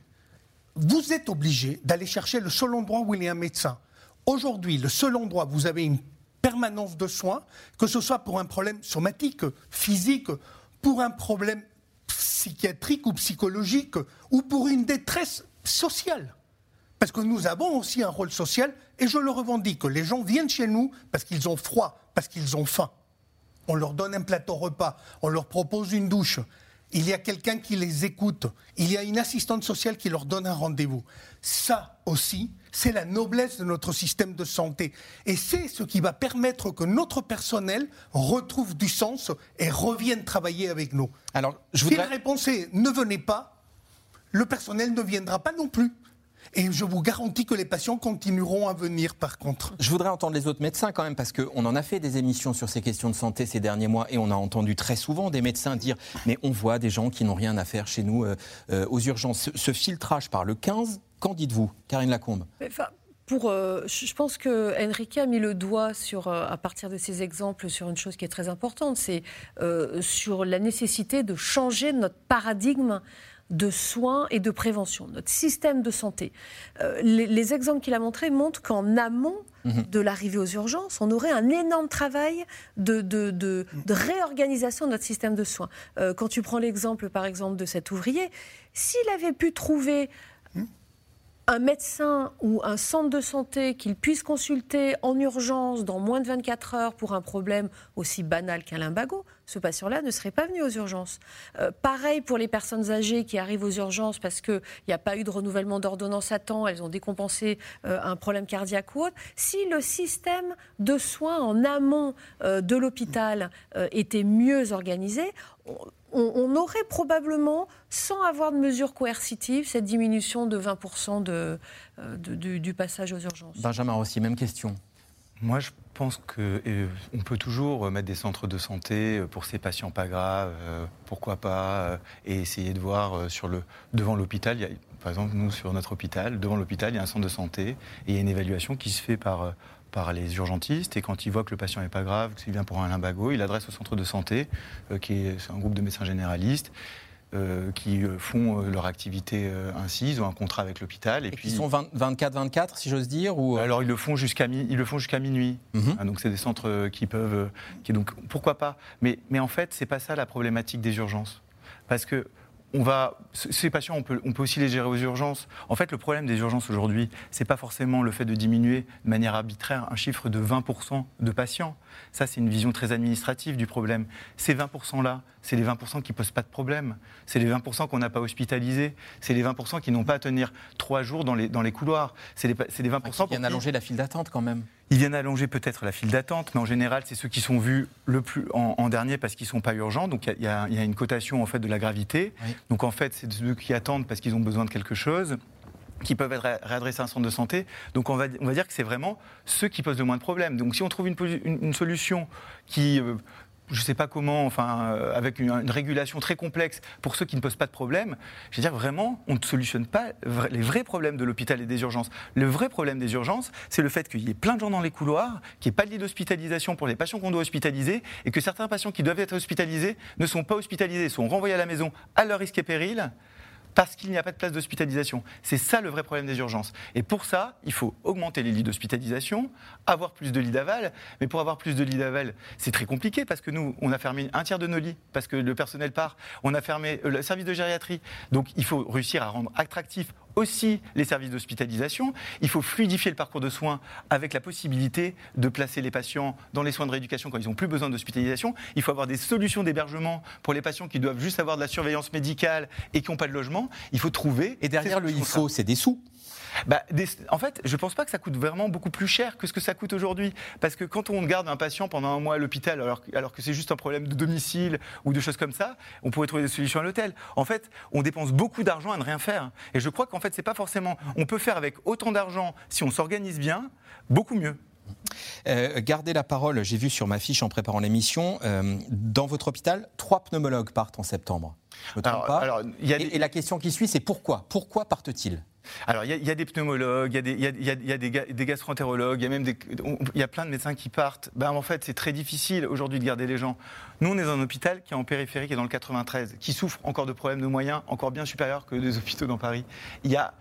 Speaker 3: Vous êtes obligé d'aller chercher le seul endroit où il y a un médecin. Aujourd'hui, le seul endroit où vous avez une permanence de soins, que ce soit pour un problème somatique, physique, pour un problème psychiatrique ou psychologique, ou pour une détresse sociale. Parce que nous avons aussi un rôle social, et je le revendique. Les gens viennent chez nous parce qu'ils ont froid, parce qu'ils ont faim. On leur donne un plateau repas, on leur propose une douche, il y a quelqu'un qui les écoute, il y a une assistante sociale qui leur donne un rendez-vous. Ça aussi, c'est la noblesse de notre système de santé. Et c'est ce qui va permettre que notre personnel retrouve du sens et revienne travailler avec nous. Alors, je voudrais... Si la réponse est ne venez pas, le personnel ne viendra pas non plus. Et je vous garantis que les patients continueront à venir, par contre.
Speaker 2: Je voudrais entendre les autres médecins quand même, parce qu'on en a fait des émissions sur ces questions de santé ces derniers mois, et on a entendu très souvent des médecins dire Mais on voit des gens qui n'ont rien à faire chez nous euh, euh, aux urgences. Ce, filtrage par le 15, qu'en dites-vous, Karine Lacombe?
Speaker 4: Pour, euh, je pense que Enrique a mis le doigt sur, à partir de ces exemples sur une chose qui est très importante, c'est sur la nécessité de changer notre paradigme de soins et de prévention, notre système de santé. Euh, les, exemples qu'il a montrés montrent qu'en amont mhm. de l'arrivée aux urgences, on aurait un énorme travail de, de, réorganisation de notre système de soins. Euh, quand tu prends l'exemple, par exemple, de cet ouvrier, s'il avait pu trouver un médecin ou un centre de santé qu'il puisse consulter en urgence dans moins de 24 heures pour un problème aussi banal qu'un limbago, ce patient-là ne serait pas venu aux urgences. Euh, pareil pour les personnes âgées qui arrivent aux urgences parce qu'il n'y a pas eu de renouvellement d'ordonnance à temps, elles ont décompensé euh, un problème cardiaque ou autre. Si le système de soins en amont euh, de l'hôpital était mieux organisé, aurait probablement, sans avoir de mesures coercitives, cette diminution de 20% de, du, passage aux urgences.
Speaker 2: Benjamin Rossi, même question.
Speaker 5: Moi, je pense qu'on peut toujours mettre des centres de santé pour ces patients pas graves, euh, pourquoi pas, euh, et essayer de voir sur le, devant l'hôpital. Par exemple, nous, sur notre hôpital, devant l'hôpital, il y a un centre de santé et il y a une évaluation qui se fait par par les urgentistes et quand il voit que le patient n'est pas grave, qu'il vient pour un limbago, il adresse au centre de santé, euh, qui est, un groupe de médecins généralistes. Euh, qui euh, font leur activité ainsi, ils ont un contrat avec l'hôpital.
Speaker 2: Et, puis ils sont 24-24, si j'ose dire ou...
Speaker 5: Alors ils le font jusqu'à jusqu'à minuit. Mhm. Ah, donc c'est des centres qui peuvent, qui donc pourquoi pas. Mais mais en fait c'est pas ça la problématique des urgences, parce que on va, ces patients, on peut, aussi les gérer aux urgences. En fait, le problème des urgences aujourd'hui, c'est pas forcément le fait de diminuer de manière arbitraire un chiffre de 20% de patients. Ça, c'est une vision très administrative du problème. Ces 20%-là, c'est les 20% qui posent pas de problème. C'est les 20% qu'on n'a pas hospitalisés. C'est les 20% qui n'ont pas à tenir trois jours dans les, dans les couloirs. C'est les, les, 20%
Speaker 2: qui viennent allonger la file d'attente quand même.
Speaker 5: Ils viennent allonger peut-être la file d'attente, mais en général, c'est ceux qui sont vus le plus en, dernier parce qu'ils ne sont pas urgents. Donc il y, a une cotation en fait de la gravité. Donc en fait, c'est ceux qui attendent parce qu'ils ont besoin de quelque chose qui peuvent être réadressés à un centre de santé. Donc on va, on va dire que c'est vraiment ceux qui posent le moins de problèmes. Donc si on trouve une, une, solution qui euh, je ne sais pas comment, enfin, euh, avec une, régulation très complexe pour ceux qui ne posent pas de problème, je veux dire vraiment, on ne solutionne pas les vrais problèmes de l'hôpital et des urgences. Le vrai problème des urgences, c'est le fait qu'il y ait plein de gens dans les couloirs, qu'il n'y ait pas de lit d'hospitalisation pour les patients qu'on doit hospitaliser, et que certains patients qui doivent être hospitalisés ne sont pas hospitalisés, sont renvoyés à la maison à leur risque et péril parce qu'il n'y a pas de place d'hospitalisation. C'est ça le vrai problème des urgences. Et pour ça, il faut augmenter les lits d'hospitalisation, avoir plus de lits d'aval. Mais pour avoir plus de lits d'aval, c'est très compliqué parce que nous, on a fermé un tiers de nos lits parce que le personnel part. On a fermé euh, le service de gériatrie. Donc il faut réussir à rendre attractif aussi les services d'hospitalisation. Il faut fluidifier le parcours de soins avec la possibilité de placer les patients dans les soins de rééducation quand ils n'ont plus besoin d'hospitalisation. Il faut avoir des solutions d'hébergement pour les patients qui doivent juste avoir de la surveillance médicale et qui n'ont pas de logement. Il faut trouver.
Speaker 2: Et derrière le il faut, c'est des sous.
Speaker 5: Bah, En fait, je ne pense pas que ça coûte vraiment beaucoup plus cher que ce que ça coûte aujourd'hui. Parce que quand on garde un patient pendant un mois à l'hôpital, alors, alors que c'est juste un problème de domicile ou de choses comme ça, on pourrait trouver des solutions à l'hôtel. En fait, on dépense beaucoup d'argent à ne rien faire. Et je crois qu'en fait, c'est pas forcément. On peut faire avec autant d'argent, si on s'organise bien, beaucoup mieux.
Speaker 2: Euh, gardez la parole, j'ai vu sur ma fiche en préparant l'émission, euh, dans votre hôpital, trois pneumologues partent en septembre. Je me trompe pas. et, la question qui suit, c'est pourquoi? Pourquoi partent-ils?
Speaker 5: Alors, il y, a des pneumologues, il y a des, gastroentérologues, il y a même des, il y a plein de médecins qui partent. Ben, en fait, c'est très difficile aujourd'hui de garder les gens. Nous, on est dans un hôpital qui est en périphérie, qui est dans le 93, qui souffre encore de problèmes de moyens encore bien supérieurs que des hôpitaux dans Paris. Il y a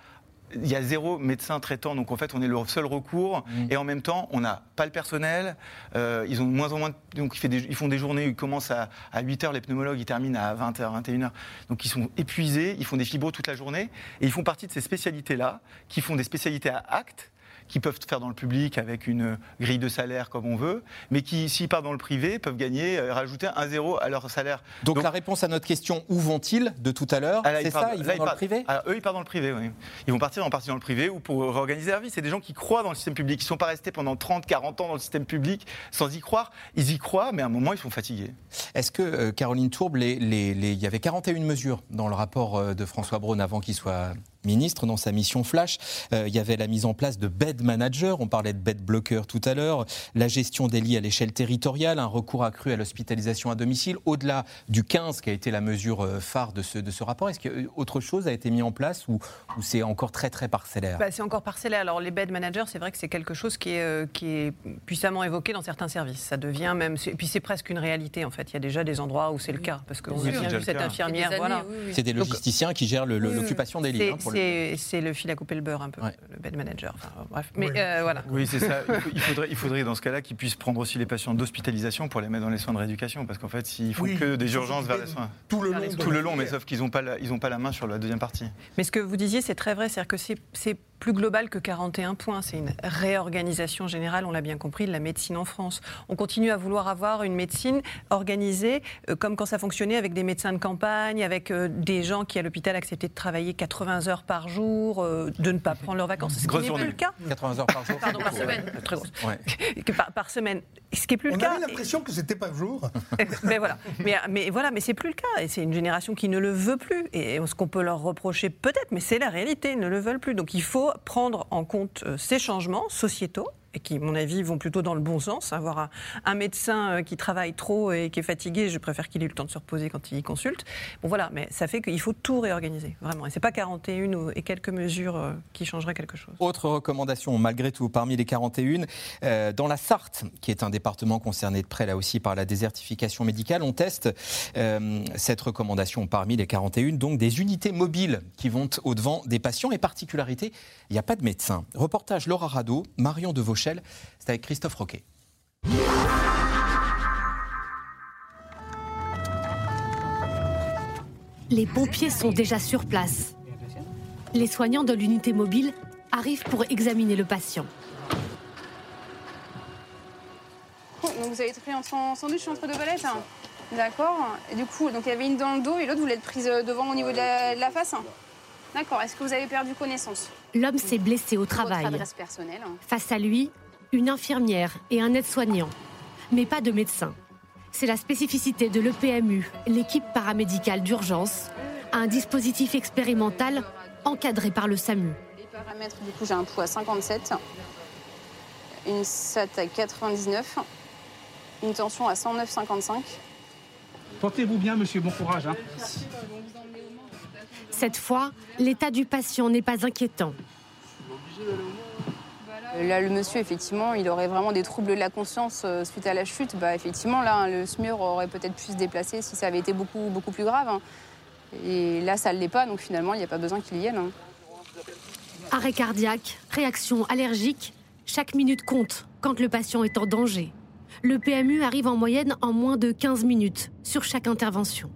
Speaker 5: il y a zéro médecin traitant, donc en fait on est le seul recours, mmh. et en même temps on n'a pas le personnel, euh, ils ont moins en moins, donc ils, font des journées, ils commencent à, 8h, les pneumologues ils terminent à 20h, 21h, donc ils sont épuisés, ils font des fibros toute la journée, et ils font partie de ces spécialités-là, qui font des spécialités à acte, qui peuvent faire dans le public avec une grille de salaire comme on veut, mais qui, s'ils partent dans le privé, peuvent gagner, euh, rajouter un zéro à leur salaire.
Speaker 2: Donc, la réponse à notre question, où vont-ils de tout à l'heure ah, C'est ça, ils vont dans le privé?
Speaker 5: Ah, Eux, ils partent dans le privé, oui. Ils vont partir en partie dans le privé ou pour réorganiser leur vie. C'est des gens qui croient dans le système public. Ils ne sont pas restés pendant 30, 40 ans dans le système public sans y croire. Ils y croient, mais à un moment, ils sont fatigués.
Speaker 2: Est-ce que, euh, Caroline Tourbe, il y avait 41 mesures dans le rapport euh, de François Braun avant qu'il soit ministre dans sa mission flash. Euh, il y avait la mise en place de bed managers, on parlait de bed bloqueurs tout à l'heure, la gestion des lits à l'échelle territoriale, un recours accru à l'hospitalisation à domicile, au-delà du 15 qui a été la mesure euh, phare de ce, de ce rapport. Est-ce qu'autre chose a été mis en place ou, ou c'est encore très très parcellaire?
Speaker 6: Bah, C'est encore parcellaire. Alors les bed managers, c'est vrai que c'est quelque chose qui est, euh, qui est puissamment évoqué dans certains services. Ça devient même, et puis c'est presque une réalité en fait. Il y a déjà des endroits où c'est le cas parce qu'on oui, a vu cette infirmière. Voilà.
Speaker 2: C'est des logisticiens qui gèrent l'occupation des lits. Hein,
Speaker 6: c'est le fil à couper le beurre un peu, le bed manager. bref, mais euh, voilà.
Speaker 5: Oui, c'est ça. Il faudrait, il faudrait dans ce cas-là qu'ils puissent prendre aussi les patients d'hospitalisation pour les mettre dans les soins de rééducation, parce qu'en fait, s'ils font que des urgences vers les soins,
Speaker 3: tout le long,
Speaker 5: tout le long, mais sauf qu'ils n'ont pas, la, ils pas la main sur la deuxième partie.
Speaker 6: Mais ce que vous disiez, c'est très vrai, c'est-à-dire que c'est plus global que 41 points. C'est une réorganisation générale, on l'a bien compris, de la médecine en France. On continue à vouloir avoir une médecine organisée euh, comme quand ça fonctionnait avec des médecins de campagne, avec euh, des gens qui à l'hôpital acceptaient de travailler 80 heures par jour, euh, de ne pas prendre leurs vacances. Ce qui n'est plus le cas.
Speaker 2: 80 heures par jour.
Speaker 6: Pardon, par semaine. Très grosse. par, semaine. Ce qui est plus le cas.
Speaker 3: On avait l'impression que c'était par jour.
Speaker 6: mais voilà. Mais, mais voilà, mais c'est plus le cas. Et c'est une génération qui ne le veut plus. Et ce qu'on peut leur reprocher, peut-être, mais c'est la réalité. Ils ne le veulent plus. Donc il faut prendre en compte euh, ces changements sociétaux et qui, à mon avis, vont plutôt dans le bon sens. Avoir un, médecin euh, qui travaille trop et qui est fatigué, je préfère qu'il ait eu le temps de se reposer quand il consulte. Bon, voilà, mais ça fait qu'il faut tout réorganiser, vraiment. Et c'est pas 41 et quelques mesures euh, qui changeraient quelque chose.
Speaker 2: Autre recommandation, malgré tout, parmi les 41, euh, dans la Sarthe, qui est un département concerné de près, là aussi, par la désertification médicale, on teste cette recommandation parmi les 41, donc des unités mobiles qui vont au-devant des patients. Et particularité, il n'y a pas de médecin. Reportage Laura Rado, Marion c'est avec Christophe Roquet.
Speaker 13: Les pompiers sont déjà sur place. Les soignants de l'unité mobile arrivent pour examiner le patient.
Speaker 14: vous avez été pris en sandwich entre deux palettes hein D'accord. Et du coup, donc il y avait une dans le dos et l'autre, vous l'êtes prise euh, devant au niveau de la, face D'accord. Est-ce que vous avez perdu connaissance?
Speaker 13: L'homme s'est blessé au travail.
Speaker 14: personnelle.
Speaker 13: Face à lui, une infirmière et un aide-soignant, mais pas de médecin. C'est la spécificité de l'EPMU, l'équipe paramédicale d'urgence, un dispositif expérimental encadré par le SAMU.
Speaker 14: Les paramètres, du coup, j'ai un poids à 57, une SAT à 99, une tension à 109,55.
Speaker 15: Portez-vous bien, monsieur, bon courage. Hein.
Speaker 13: Cette fois, l'état du patient n'est pas inquiétant.
Speaker 14: Là, le monsieur, effectivement, il aurait vraiment des troubles de la conscience euh, suite à la chute. Bah, effectivement, là, le SMUR aurait peut-être pu se déplacer si ça avait été beaucoup, beaucoup plus grave. Hein. Et là, ça ne l'est pas, donc finalement, il n'y a pas besoin qu'il y vienne. Hein.
Speaker 13: Arrêt cardiaque, réaction allergique, chaque minute compte quand le patient est en danger. Le PMU arrive en moyenne en moins de 15 minutes sur chaque intervention.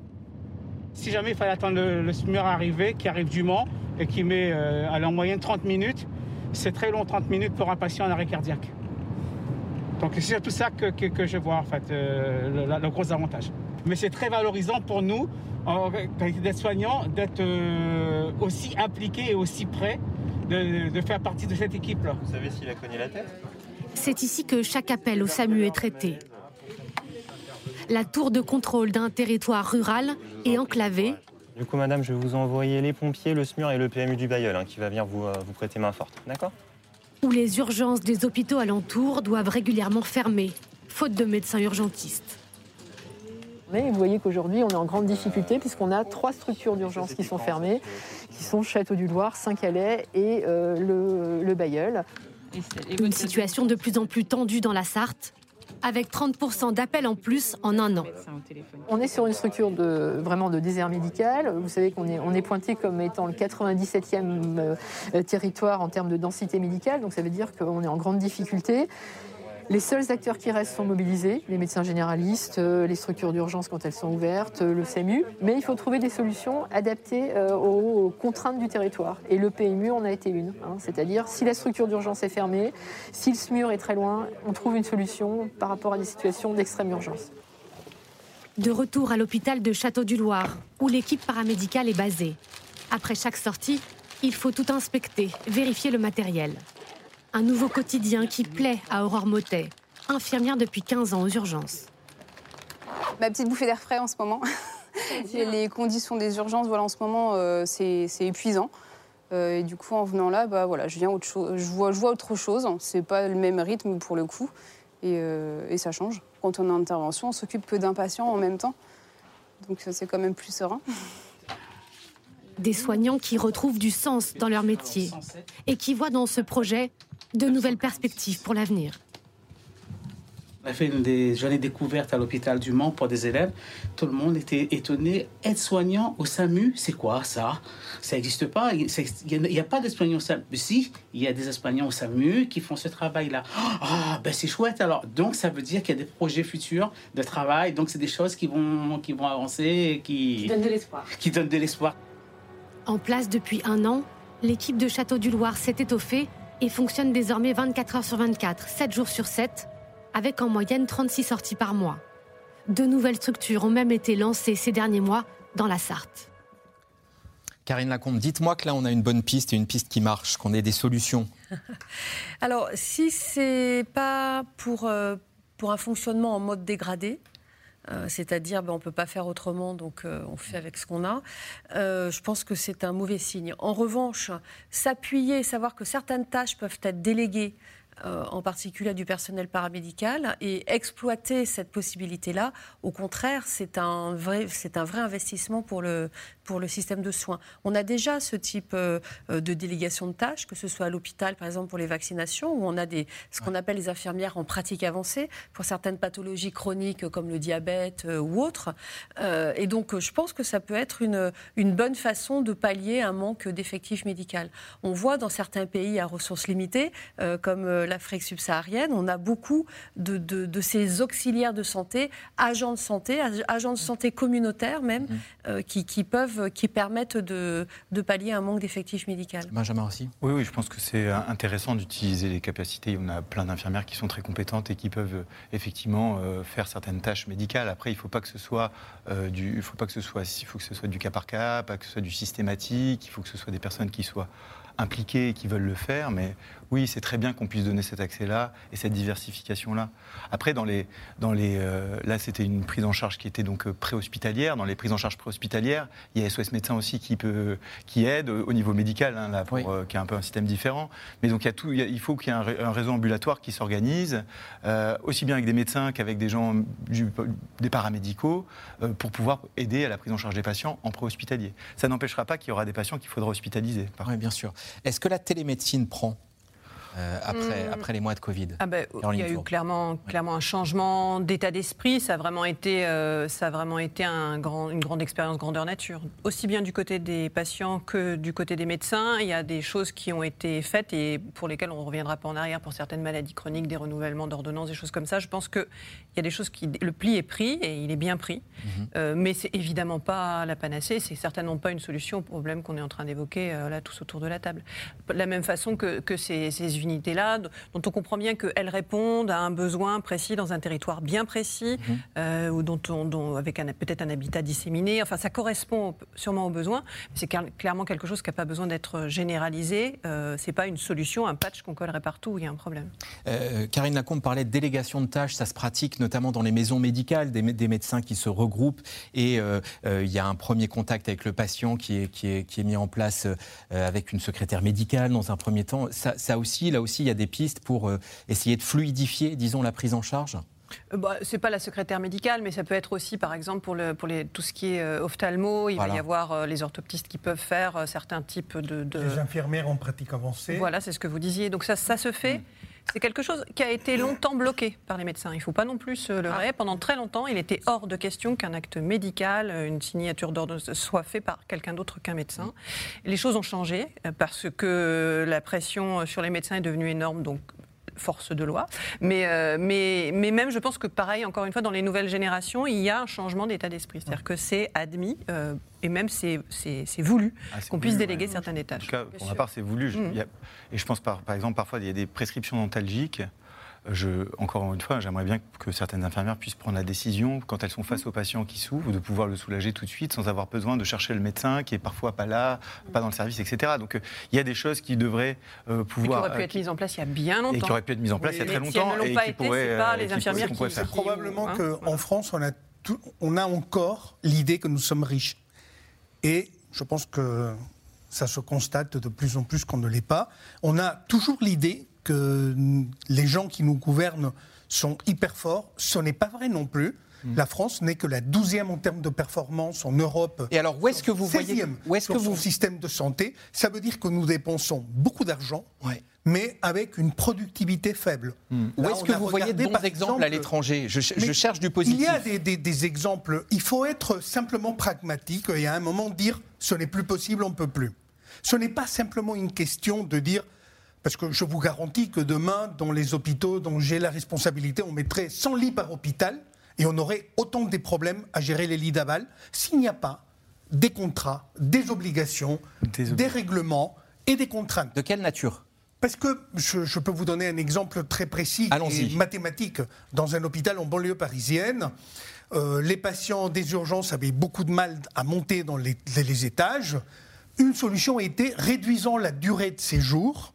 Speaker 15: Si jamais il fallait attendre le, SMUR arriver, qui arrive du Mans et qui met euh, en moyenne 30 minutes, c'est très long, 30 minutes pour un patient en arrêt cardiaque. Donc c'est tout ça que, je vois en fait, euh, le, gros avantage. Mais c'est très valorisant pour nous, en qualité d'être soignants, d'être euh, aussi impliqués et aussi prêts de, faire partie de cette équipe-là.
Speaker 5: Vous savez s'il a cogné la tête?
Speaker 13: C'est ici que chaque appel au SAMU est traité. La tour de contrôle d'un territoire rural est enclavée.
Speaker 16: Du coup, madame, je vais vous envoyer les pompiers, le SMUR et le PMU du Bayeul hein, qui va venir vous, euh, vous prêter main forte. D'accord?
Speaker 13: Où les urgences des hôpitaux alentours doivent régulièrement fermer, faute de médecins urgentistes.
Speaker 17: vous voyez qu'aujourd'hui, on est en grande difficulté puisqu'on a trois structures d'urgence qui sont fermées, qui sont Château-du-Loir, Saint-Calais et euh, le, le Bayeul.
Speaker 13: Une situation de plus en plus tendue dans la Sarthe, avec 30% d'appels en plus en un an.
Speaker 17: On est sur une structure de, vraiment de désert médical. Vous savez qu'on est, est pointé comme étant le 97e euh, territoire en termes de densité médicale, donc ça veut dire qu'on est en grande difficulté. Les seuls acteurs qui restent sont mobilisés, les médecins généralistes, euh, les structures d'urgence quand elles sont ouvertes, euh, le SAMU, mais il faut trouver des solutions adaptées euh, aux contraintes du territoire. Et le PMU en a été une. Hein. C'est-à-dire, si la structure d'urgence est fermée, si le SMUR est très loin, on trouve une solution par rapport à des situations d'extrême urgence.
Speaker 13: De retour à l'hôpital de Château-du-Loir, où l'équipe paramédicale est basée. Après chaque sortie, il faut tout inspecter, vérifier le matériel. Un nouveau quotidien qui plaît à Aurore Motet, infirmière depuis 15 ans aux urgences.
Speaker 14: Ma petite bouffée d'air frais en ce moment. les conditions des urgences, voilà, en ce moment, euh, c'est épuisant. Euh, et du coup, en venant là, bah, voilà, je, viens autre chose, je, vois, je vois autre chose. C'est pas le même rythme pour le coup. Et, euh, et ça change. Quand on est en intervention, on s'occupe que d'un patient en même temps. Donc c'est quand même plus serein.
Speaker 13: Des soignants qui retrouvent du sens dans leur métier et qui voient dans ce projet de nouvelles perspectives pour l'avenir.
Speaker 18: On a fait une des journées découvertes à l'hôpital du Mans pour des élèves. Tout le monde était étonné. Aide-soignant au SAMU, c'est quoi ça? Ça n'existe pas. Il n'y a, pas d'aides-soignants au SAMU. Si, il y a des aides-soignants au SAMU qui font ce travail-là. Ah, ben c'est chouette alors. Donc ça veut dire qu'il y a des projets futurs de travail. Donc c'est des choses qui vont, qui vont avancer. Qui,
Speaker 17: qui donnent de l'espoir.
Speaker 18: Qui donnent de l'espoir.
Speaker 13: En place depuis un an, l'équipe de Château du Loir s'est étoffée et fonctionne désormais 24 heures sur 24, 7 jours sur 7, avec en moyenne 36 sorties par mois. De nouvelles structures ont même été lancées ces derniers mois dans la Sarthe.
Speaker 2: Karine Lacombe, dites-moi que là on a une bonne piste et une piste qui marche, qu'on ait des solutions.
Speaker 4: Alors, si c'est pas pour, euh, pour un fonctionnement en mode dégradé, euh, c'est-à-dire ben, on ne peut pas faire autrement, donc euh, on fait avec ce qu'on a. Euh, je pense que c'est un mauvais signe. En revanche, s'appuyer, savoir que certaines tâches peuvent être déléguées euh, en particulier du personnel paramédical, et exploiter cette possibilité-là, au contraire, c'est un vrai, c'est un vrai investissement pour le, pour le système de soins. On a déjà ce type euh, de délégation de tâches, que ce soit à l'hôpital, par exemple, pour les vaccinations, où on a des, ce qu'on appelle les infirmières en pratique avancée, pour certaines pathologies chroniques comme le diabète euh, ou autres. et donc, je pense que ça peut être une, une bonne façon de pallier un manque d'effectifs médicaux. On voit dans certains pays à ressources limitées, comme l'Afrique subsaharienne, on a beaucoup de, ces auxiliaires de santé, agents de santé, agents de santé communautaires même, mhm. euh, qui, peuvent, qui permettent de, pallier un manque d'effectifs médicaux.
Speaker 2: Benjamin aussi
Speaker 5: Oui, oui, je pense que c'est intéressant d'utiliser les capacités. On a plein d'infirmières qui sont très compétentes et qui peuvent euh, effectivement euh, faire certaines tâches médicales. Après, il ne faut pas que ce soit du, il faut pas que ce soit, il faut que ce soit du cas par cas, pas que ce soit du systématique. Il faut que ce soit des personnes qui soient impliqués et qui veulent le faire, mais oui, c'est très bien qu'on puisse donner cet accès-là et cette diversification-là. Après, dans les, dans les, euh, là, c'était une prise en charge qui était donc euh, préhospitalière. Dans les prises en charge préhospitalières, il y a SOS médecin aussi qui peut, qui aide au niveau médical, hein, là, euh, qui est un peu un système différent. Mais donc, il, y a tout, il, faut qu'il y ait un, réseau ambulatoire qui s'organise, aussi bien avec des médecins qu'avec des gens, des paramédicaux, pour pouvoir aider à la prise en charge des patients en préhospitalier. Ça n'empêchera pas qu'il y aura des patients qu'il faudra hospitaliser.
Speaker 2: Oui, bien sûr. Est-ce que la télémédecine prend? Euh, après, hmm. après les mois de Covid
Speaker 6: ah ben, Il y a eu clairement, clairement un changement d'état d'esprit. Ça a vraiment été, euh, ça a vraiment été un grand, une grande expérience grandeur nature. Aussi bien du côté des patients que du côté des médecins. Il y a des choses qui ont été faites et pour lesquelles on ne reviendra pas en arrière pour certaines maladies chroniques, des renouvellements d'ordonnances, des choses comme ça. Je pense qu'il y a des choses qui. Le pli est pris et il est bien pris. Mhm. Euh, mais c'est évidemment pas la panacée. C'est certainement pas une solution au problème qu'on est en train d'évoquer là tous autour de la table. De la même façon que, que ces, ces unités-là, dont on comprend bien qu'elles répondent à un besoin précis dans un territoire bien précis,
Speaker 2: Mhm.
Speaker 6: euh, ou dont on, dont- avec peut-être un habitat disséminé. Enfin, ça correspond sûrement aux besoins. C'est cla- clairement quelque chose qui n'a pas besoin d'être généralisé. Euh, c'est pas une solution, un patch qu'on collerait partout où il y a un problème.
Speaker 2: Euh, Karine Lacombe parlait de délégation de tâches, ça se pratique notamment dans les maisons médicales, des, des médecins qui se regroupent et euh, euh, il y a un premier contact avec le patient qui est, qui est, qui est mis en place euh, avec une secrétaire médicale dans un premier temps. Ça, ça aussi, là aussi, il y a des pistes pour euh, essayer de fluidifier, disons, la prise en charge
Speaker 6: Euh, bah, c'est pas la secrétaire médicale, mais ça peut être aussi, par exemple, pour, le, pour les, tout ce qui est euh, ophtalmo. Il
Speaker 2: Voilà.
Speaker 6: va y avoir euh, les orthoptistes qui peuvent faire euh, certains types de. de-
Speaker 3: Les infirmières en pratique avancée.
Speaker 6: Voilà, c'est ce que vous disiez. Donc ça, ça se fait. C'est quelque chose qui a été longtemps bloqué par les médecins. Il ne faut pas non plus se leurrer. Pendant très longtemps, il était hors de question qu'un acte médical, euh, une signature d'ordre soit fait par quelqu'un d'autre qu'un médecin. Les choses ont changé euh, parce que la pression sur les médecins est devenue énorme. Donc force de loi. Mais, euh, mais, mais même, je pense que pareil, encore une fois, dans les nouvelles générations, il y a un changement d'état d'esprit. C'est-à-dire que c'est admis, euh, et même c'est c'est- c'est voulu,
Speaker 5: Ah,
Speaker 6: qu'on puisse déléguer
Speaker 5: ouais.
Speaker 6: certaines des
Speaker 5: En
Speaker 6: tâches.
Speaker 5: tout cas, pour ma part, c'est voulu. Je- il y a- et je pense, par, par exemple, parfois, il y a des prescriptions dentalgiques. Je, encore une fois, j'aimerais bien que certaines infirmières puissent prendre la décision, quand elles sont face au patient qui souffre, de pouvoir le soulager tout de suite sans avoir besoin de chercher le médecin qui est parfois pas là, pas dans le service, etc. Donc euh, il y a des choses qui devraient euh,
Speaker 6: Et qui
Speaker 5: pouvoir.
Speaker 6: auraient pu
Speaker 5: euh,
Speaker 6: être mises en place il y a bien longtemps.
Speaker 5: et qui auraient pu être mises en place il y a très
Speaker 6: si
Speaker 5: longtemps
Speaker 6: elles ne l'ont pas
Speaker 5: qui
Speaker 6: été,
Speaker 5: pourraient,
Speaker 6: c'est pas
Speaker 5: euh,
Speaker 6: les
Speaker 5: qui-
Speaker 6: infirmières qui,
Speaker 5: faire.
Speaker 6: qui-
Speaker 3: Probablement
Speaker 6: hein.
Speaker 3: qu'en France, on a, tout- on a encore l'idée que nous sommes riches. Et je pense que ça se constate de plus en plus qu'on ne l'est pas. On a toujours l'idée que les gens qui nous gouvernent sont hyper forts. Ce n'est pas vrai non plus. La France n'est que la 12e en termes de performance en Europe.
Speaker 2: Et alors, où est-ce que vous voyez
Speaker 3: 16e
Speaker 2: où est-ce que vous-
Speaker 3: système de santé Ça veut dire que nous dépensons beaucoup d'argent, mais avec une productivité faible.
Speaker 2: Où
Speaker 3: Là,
Speaker 2: est-ce que vous voyez de
Speaker 3: regardé,
Speaker 2: bons exemples à l'étranger? Je, cherche du
Speaker 3: Il
Speaker 2: positif.
Speaker 3: y a des, des- des exemples. Il faut être simplement pragmatique et à un moment dire ce n'est plus possible, on ne peut plus. Ce n'est pas simplement une question de dire, parce que je vous garantis que demain, dans les hôpitaux dont j'ai la responsabilité, on mettrait 100 lits par hôpital et on aurait autant des problèmes à gérer les lits d'aval s'il n'y a pas des contrats, des obligations, des, règlements et des contraintes.
Speaker 2: De quelle nature?
Speaker 3: Parce que je, je peux vous donner un exemple très précis et mathématique. Dans un hôpital en banlieue parisienne, euh, les patients des urgences avaient beaucoup de mal à monter dans les, les- les étages. Une solution a été réduisant la durée de séjour.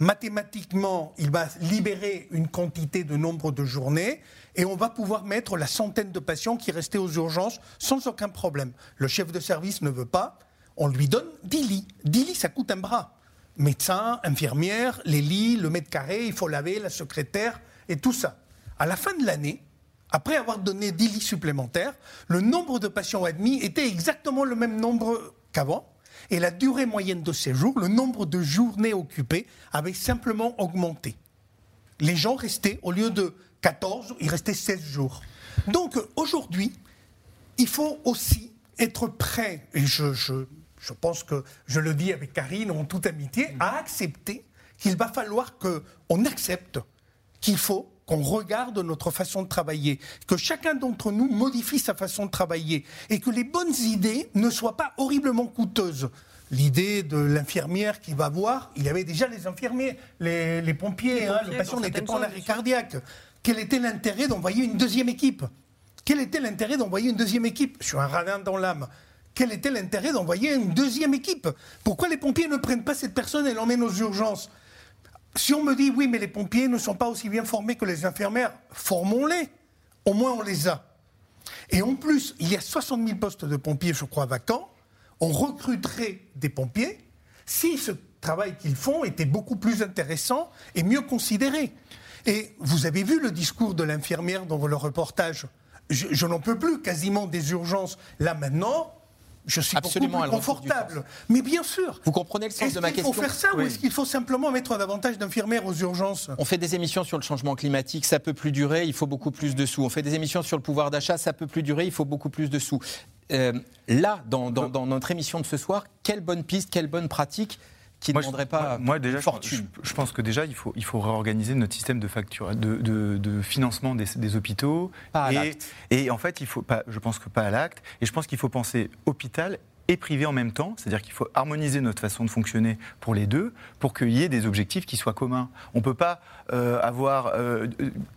Speaker 3: Mathématiquement, il va libérer une quantité de nombre de journées et on va pouvoir mettre la centaine de patients qui restaient aux urgences sans aucun problème. Le chef de service ne veut pas, on lui donne 10 lits. 10 lits, ça coûte un bras. Médecin, infirmière, les lits, le mètre carré, il faut laver, la secrétaire et tout ça. À la fin de l'année, après avoir donné 10 lits supplémentaires, le nombre de patients admis était exactement le même nombre qu'avant. Et la durée moyenne de séjour, le nombre de journées occupées, avait simplement augmenté. Les gens restaient, au lieu de 14, ils restaient 16 jours. Donc aujourd'hui, il faut aussi être prêt, et je, pense que je le dis avec Karine en toute amitié, à accepter qu'il va falloir qu'on accepte qu'il faut qu'on regarde notre façon de travailler, que chacun d'entre nous modifie sa façon de travailler et que les bonnes idées ne soient pas horriblement coûteuses. L'idée de l'infirmière qui va voir, il y avait déjà les infirmiers, les, les pompiers,
Speaker 6: Les
Speaker 3: hein,
Speaker 6: pompiers,
Speaker 3: le patient n'était pas en arrêt cardiaque. Quel était l'intérêt d'envoyer une deuxième équipe? Quel était l'intérêt d'envoyer une deuxième équipe? Je suis un radin dans l'âme. Quel était l'intérêt d'envoyer une deuxième équipe? Pourquoi les pompiers ne prennent pas cette personne? Et l'emmènent aux urgences Si on me dit oui, mais les pompiers ne sont pas aussi bien formés que les infirmières, formons-les. Au moins, on les a. Et en plus, il y a 60 000 postes de pompiers, je crois, vacants. On recruterait des pompiers si ce travail qu'ils font était beaucoup plus intéressant et mieux considéré. Et vous avez vu le discours de l'infirmière dans le reportage? Je, je n'en peux plus quasiment des urgences. Là maintenant, je suis
Speaker 2: Absolument,
Speaker 3: beaucoup plus confortable. Mais bien sûr.
Speaker 2: Vous comprenez le sens
Speaker 3: Est-ce
Speaker 2: de ma
Speaker 3: qu'il
Speaker 2: question
Speaker 3: faut faire ça ou est-ce qu'il faut simplement mettre davantage d'infirmières aux urgences?
Speaker 2: On fait des émissions sur le changement climatique, ça peut plus durer, il faut beaucoup plus de sous. On fait des émissions sur le pouvoir d'achat, ça peut plus durer, il faut beaucoup plus de sous. Euh, là, dans, dans- dans notre émission de ce soir, quelle bonne piste, quelle bonne pratique qui ne
Speaker 5: Moi, je-
Speaker 2: demanderait pas
Speaker 5: moi, moi, déjà, je-
Speaker 2: fortune
Speaker 5: Je, je pense que déjà, il faut, il faut réorganiser notre système de facture, de, de- de financement des, des hôpitaux.
Speaker 2: Pas à
Speaker 5: et,
Speaker 2: l'acte.
Speaker 5: et en fait, il faut pas, je pense que pas à l'acte. Et je pense qu'il faut penser hôpital et privé en même temps. C'est-à-dire qu'il faut harmoniser notre façon de fonctionner pour les deux, pour qu'il y ait des objectifs qui soient communs. On ne peut pas euh, avoir euh,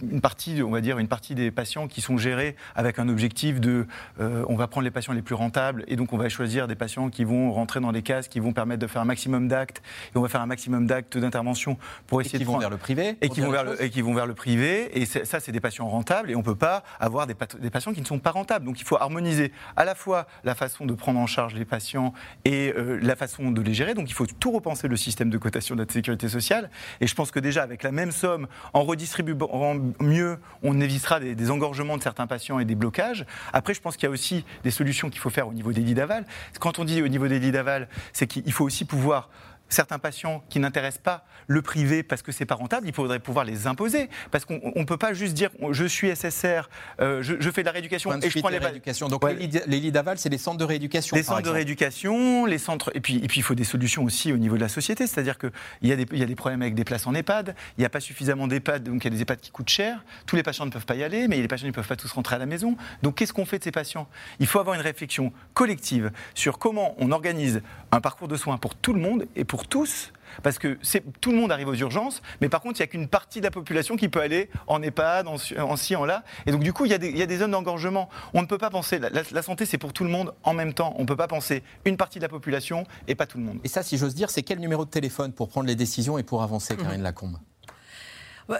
Speaker 5: une partie, on va dire, une partie des patients qui sont gérés avec un objectif de, euh, on va prendre les patients les plus rentables et donc on va choisir des patients qui vont rentrer dans des cases qui vont permettre de faire un maximum d'actes et on va faire un maximum d'actes d'intervention pour essayer
Speaker 2: et qui
Speaker 5: de
Speaker 2: vont vers le privé
Speaker 5: et qui vont vers le, et qui vont vers le privé et ça c'est des patients rentables et on peut pas avoir des, des patients qui ne sont pas rentables. Donc il faut harmoniser à la fois la façon de prendre en charge les patients et la façon de les gérer. Donc il faut tout repenser le système de cotation de la sécurité sociale. Et je pense que déjà avec la même somme, en redistribuant mieux, on évitera des, des engorgements de certains patients et des blocages. Après, je pense qu'il y a aussi des solutions qu'il faut faire au niveau des lits d'aval. Quand on dit au niveau des lits d'aval, c'est qu'il faut aussi pouvoir certains patients qui n'intéressent pas le privé parce que c'est pas rentable, il faudrait pouvoir les imposer. Parce qu'on ne peut pas juste dire je suis SSR, euh, je, je, fais de la rééducation
Speaker 2: et je prends les rééducation. Donc ouais. les lits d'aval, c'est les centres de rééducation.
Speaker 5: Les centres exemple. de rééducation, les centres. Et puis, et puis il faut des solutions aussi au niveau de la société. C'est-à-dire qu'il y, a des, il y a des problèmes avec des places en EHPAD, il n'y a pas suffisamment d'EHPAD, donc il y a des EHPAD qui coûtent cher. Tous les patients ne peuvent pas y aller, mais les patients ne peuvent pas tous rentrer à la maison. Donc qu'est-ce qu'on fait de ces patients? Il faut avoir une réflexion collective sur comment on organise un parcours de soins pour tout le monde et pour tous parce que tout le monde arrive aux urgences, mais par contre, il n'y a qu'une partie de la population qui peut aller en EHPAD, en, en ci, en là. Et donc, du coup, il y a des, il y a des zones d'engorgement. On ne peut pas penser, la, santé, c'est pour tout le monde en même temps. On ne peut pas penser une partie de la population et pas tout le monde.
Speaker 2: Et ça, si j'ose dire, c'est quel numéro de téléphone pour prendre les décisions et pour avancer, Karine mmh. Lacombe?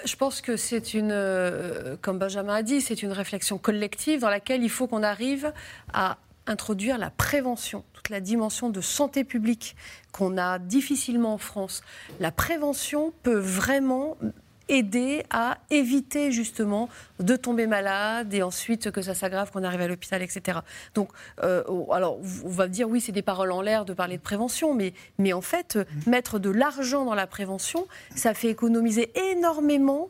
Speaker 4: Je pense que c'est une, euh, comme Benjamin a dit, c'est une réflexion collective dans laquelle il faut qu'on arrive à introduire la prévention, toute la dimension de santé publique qu'on a difficilement en France. La prévention peut vraiment aider à éviter justement de tomber malade et ensuite que ça s'aggrave, qu'on arrive à l'hôpital, etc. Donc, euh, alors, on va dire oui, c'est des paroles en l'air de parler de prévention, mais, mais en fait, mettre de l'argent dans la prévention, ça fait économiser énormément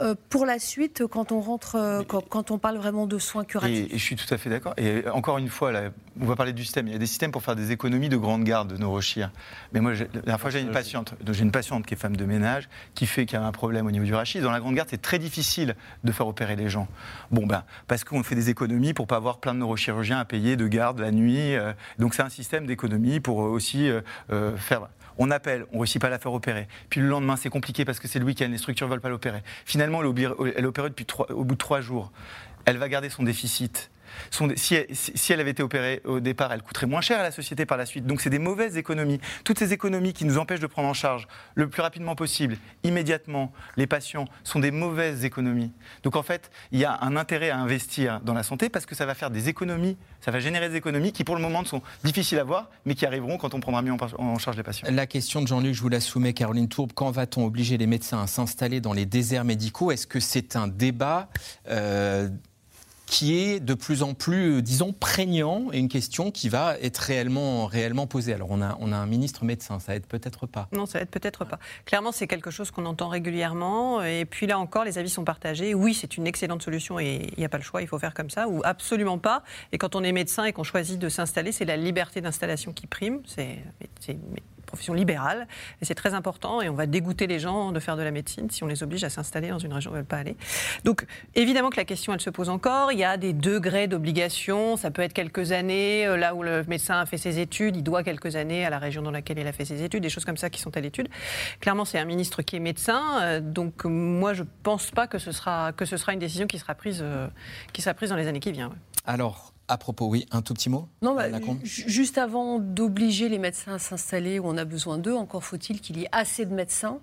Speaker 4: euh, pour la suite quand on rentre, euh, quand, quand, on parle vraiment de soins curatifs.
Speaker 5: Et, et je suis tout à fait d'accord. Et encore une fois, là, on va parler du système. Il y a des systèmes pour faire des économies de grande garde de neurochir. Mais moi, la dernière fois, j'ai une patiente, j'ai une patiente qui est femme de ménage, qui fait qu'il y a un problème au niveau du rachis. Dans la grande garde, c'est très difficile de faire opérer les gens. Bon ben, parce qu'on fait des économies pour pas avoir plein de neurochirurgiens à payer de garde la nuit. Euh, donc c'est un système d'économie pour aussi euh, faire on appelle, on ne réussit pas à la faire opérer. Puis le lendemain, c'est compliqué parce que c'est le week-end, les structures ne veulent pas l'opérer. Finalement, elle est opérée depuis au bout de trois jours. Elle va garder son déficit. Si, elle, avait été opérée au départ, elle coûterait moins cher à la société par la suite. Donc c'est des mauvaises économies. Toutes ces économies qui nous empêchent de prendre en charge le plus rapidement possible, immédiatement, les patients, sont des mauvaises économies. Donc en fait, il y a un intérêt à investir dans la santé parce que ça va faire des économies, ça va générer des économies qui pour le moment sont difficiles à voir, mais qui arriveront quand on prendra mieux en charge les patients.
Speaker 2: La question de Jean-Luc, je vous la soumets, Caroline Tourbe. Quand va-t-on obliger les médecins à s'installer dans les déserts médicaux? Est-ce que c'est un débat euh, qui est de plus en plus, euh, disons, prégnant et une question qui va être réellement, réellement posée. Alors, on a, on a un ministre médecin, ça aide peut-être pas.
Speaker 6: Non, ça aide peut-être pas. Clairement, c'est quelque chose qu'on entend régulièrement. Et puis là encore, les avis sont partagés. Oui, c'est une excellente solution et il n'y a pas le choix, il faut faire comme ça, ou absolument pas. Et quand on est médecin et qu'on choisit de s'installer, c'est la liberté d'installation qui prime. C'est profession libérale. Et c'est très important. Et on va dégoûter les gens de faire de la médecine si on les oblige à s'installer dans une région où ils ne veulent pas aller. Donc, évidemment que la question, elle se pose encore. Il y a des degrés d'obligation. Ça peut être quelques années. Euh, là où le médecin a fait ses études, il doit quelques années à la région dans laquelle il a fait ses études. Des choses comme ça qui sont à l'étude. Clairement, c'est un ministre qui est médecin. Euh, donc, moi, je ne pense pas que ce, sera, que ce sera une décision qui sera prise, euh, qui sera prise dans les années qui viennent.
Speaker 2: Alors, à propos, oui, un tout petit mot
Speaker 4: Non, bah, juste avant d'obliger les médecins à s'installer où on a besoin d'eux, encore faut-il qu'il y ait assez de médecins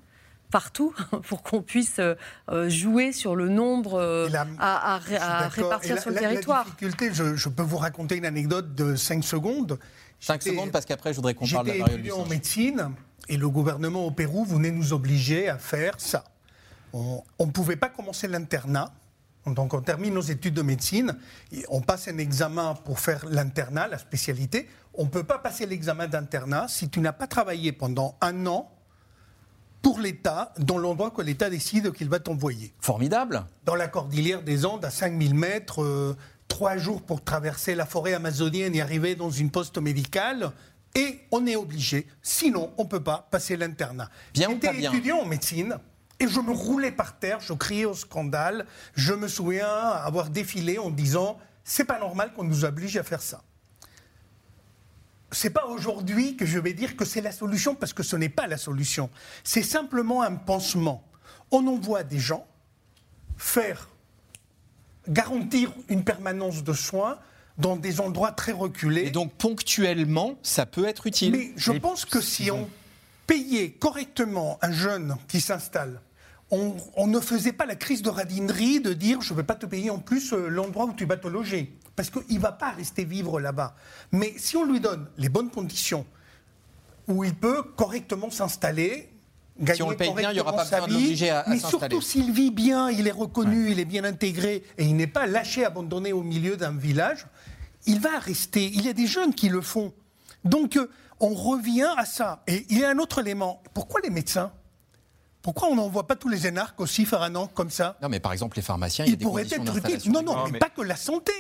Speaker 4: partout pour qu'on puisse euh, jouer sur le nombre euh, à, à, à répartir
Speaker 3: la,
Speaker 4: sur le
Speaker 3: la,
Speaker 4: territoire.
Speaker 3: La difficulté, je, je, peux vous raconter une anecdote de 5 secondes.
Speaker 2: 5 secondes parce qu'après je voudrais qu'on parle de la
Speaker 3: J'étais étudiant en médecine et le gouvernement au Pérou venait nous obliger à faire ça. On ne pouvait pas commencer l'internat donc on termine nos études de médecine, on passe un examen pour faire l'internat, la spécialité. On ne peut pas passer l'examen d'internat si tu n'as pas travaillé pendant un an pour l'État, dans l'endroit que l'État décide qu'il va t'envoyer.
Speaker 2: Formidable.
Speaker 3: Dans la cordillère des Andes, à 5000 mètres, euh, trois jours pour traverser la forêt amazonienne et arriver dans une poste médicale. Et on est obligé, sinon on ne peut pas passer l'internat.
Speaker 2: Bien
Speaker 3: bien étudiant en médecine, et je me roulais par terre, je criais au scandale. Je me souviens avoir défilé en disant c'est pas normal qu'on nous oblige à faire ça. c'est pas aujourd'hui que je vais dire que c'est la solution parce que ce n'est pas la solution. C'est simplement un pansement. On envoie des gens faire garantir une permanence de soins dans des endroits très reculés.
Speaker 2: Et donc ponctuellement, ça peut être utile.
Speaker 3: Mais je pense que si on payait correctement un jeune qui s'installe, on, on, ne faisait pas la crise de radinerie de dire je ne vais pas te payer en plus euh, l'endroit où tu vas te loger. Parce qu'il ne va pas rester vivre là-bas. Mais si on lui donne les bonnes conditions, où il peut correctement s'installer,
Speaker 2: si on le paye bien, il n'y aura pas besoin de l'obliger à, à
Speaker 3: Mais surtout s'il vit bien, il est reconnu, ouais. il est bien intégré et il n'est pas lâché, abandonné au milieu d'un village, il va rester. Il y a des jeunes qui le font. Donc euh, on revient à ça. Et il y a un autre élément. Pourquoi les médecins pourquoi on n'envoie pas tous les énarques aussi faire un an comme ça
Speaker 2: Non, mais par exemple, les pharmaciens, il y a
Speaker 3: Ils pourraient être utiles. Non, non, non, mais, mais, pas que la santé.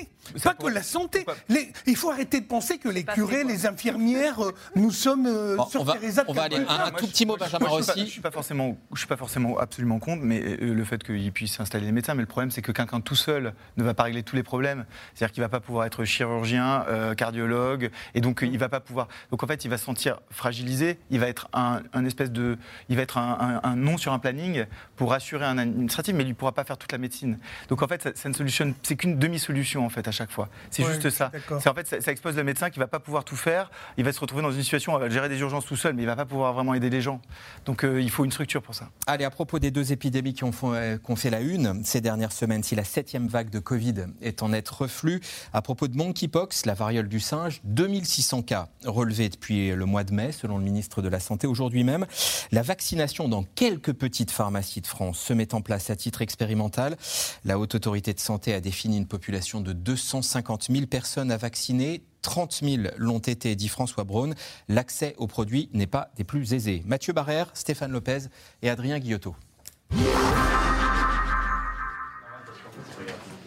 Speaker 3: Pas que la santé. Les, il faut arrêter de penser que les curés, les infirmières, euh, nous sommes euh,
Speaker 2: bon,
Speaker 3: sur
Speaker 2: on va,
Speaker 3: Teresa
Speaker 2: on va aller un, un tout petit mot, Benjamin Rossi.
Speaker 5: Je ne suis pas forcément, je suis pas forcément absolument contre, mais euh, le fait qu'il puisse installer des médecins. Mais le problème, c'est que quelqu'un tout seul ne va pas régler tous les problèmes. C'est-à-dire qu'il ne va pas pouvoir être chirurgien, euh, cardiologue, et donc il ne va pas pouvoir. Donc en fait, il va se sentir fragilisé. Il va être un, un espèce de, il va être un, un, un nom sur un planning pour assurer un administratif, mais il ne pourra pas faire toute la médecine. Donc en fait, ça, ça ne solutionne, c'est qu'une demi-solution en fait à chaque fois. C'est
Speaker 3: Ouais,
Speaker 5: juste ça. C'est en fait, ça, ça expose le médecin qui va pas pouvoir tout faire. Il va se retrouver dans une situation, où il va gérer des urgences tout seul, mais il va pas pouvoir vraiment aider les gens. Donc euh, il faut une structure pour ça.
Speaker 2: Allez, à propos des deux épidémies qui ont, fait, euh, qui ont fait la une ces dernières semaines, si la septième vague de Covid est en net reflux, à propos de monkeypox, la variole du singe, 2600 cas relevés depuis le mois de mai, selon le ministre de la Santé. Aujourd'hui même, la vaccination dans quelques petites pharmacies de France se met en place à titre expérimental. La Haute Autorité de Santé a défini une population de 250 000 personnes à vacciner. 30 000 l'ont été, dit François Braun. L'accès aux produits n'est pas des plus aisés. Mathieu Barrère, Stéphane Lopez et Adrien Guillotot.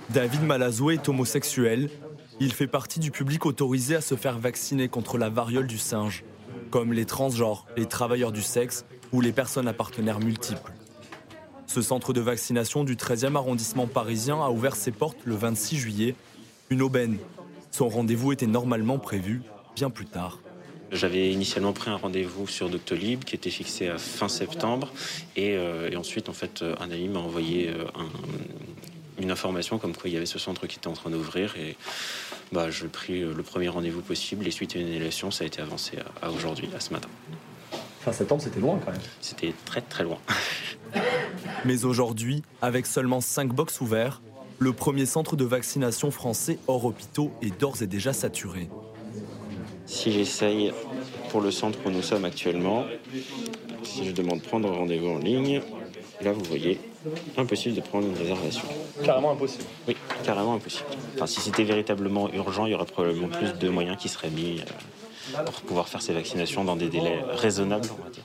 Speaker 19: David Malazo est homosexuel. Il fait partie du public autorisé à se faire vacciner contre la variole du singe, comme les transgenres, les travailleurs du sexe ou les personnes à partenaires multiples. Ce centre de vaccination du 13e arrondissement parisien a ouvert ses portes le 26 juillet, une aubaine. Son rendez-vous était normalement prévu bien plus tard.
Speaker 20: J'avais initialement pris un rendez-vous sur Doctolib qui était fixé à fin septembre et, euh, ensuite en fait un ami m'a envoyé euh, un, une information comme quoi il y avait ce centre qui était en train d'ouvrir et bah, j'ai pris euh, le premier rendez-vous possible et suite à une élection ça a été avancé à aujourd'hui, à ce matin.
Speaker 21: Fin septembre c'était loin quand même.
Speaker 20: C'était très très loin.
Speaker 19: Mais aujourd'hui, avec seulement 5 box ouverts, le premier centre de vaccination français hors hôpitaux est d'ores et déjà saturé.
Speaker 20: Si j'essaye pour le centre où nous sommes actuellement, si je demande prendre rendez-vous en ligne, là vous voyez, impossible de prendre une réservation.
Speaker 21: Carrément impossible.
Speaker 20: Oui, carrément impossible. Enfin, si c'était véritablement urgent, il y aurait probablement plus de moyens qui seraient mis euh, pour pouvoir faire ces vaccinations dans des délais raisonnables, on va dire.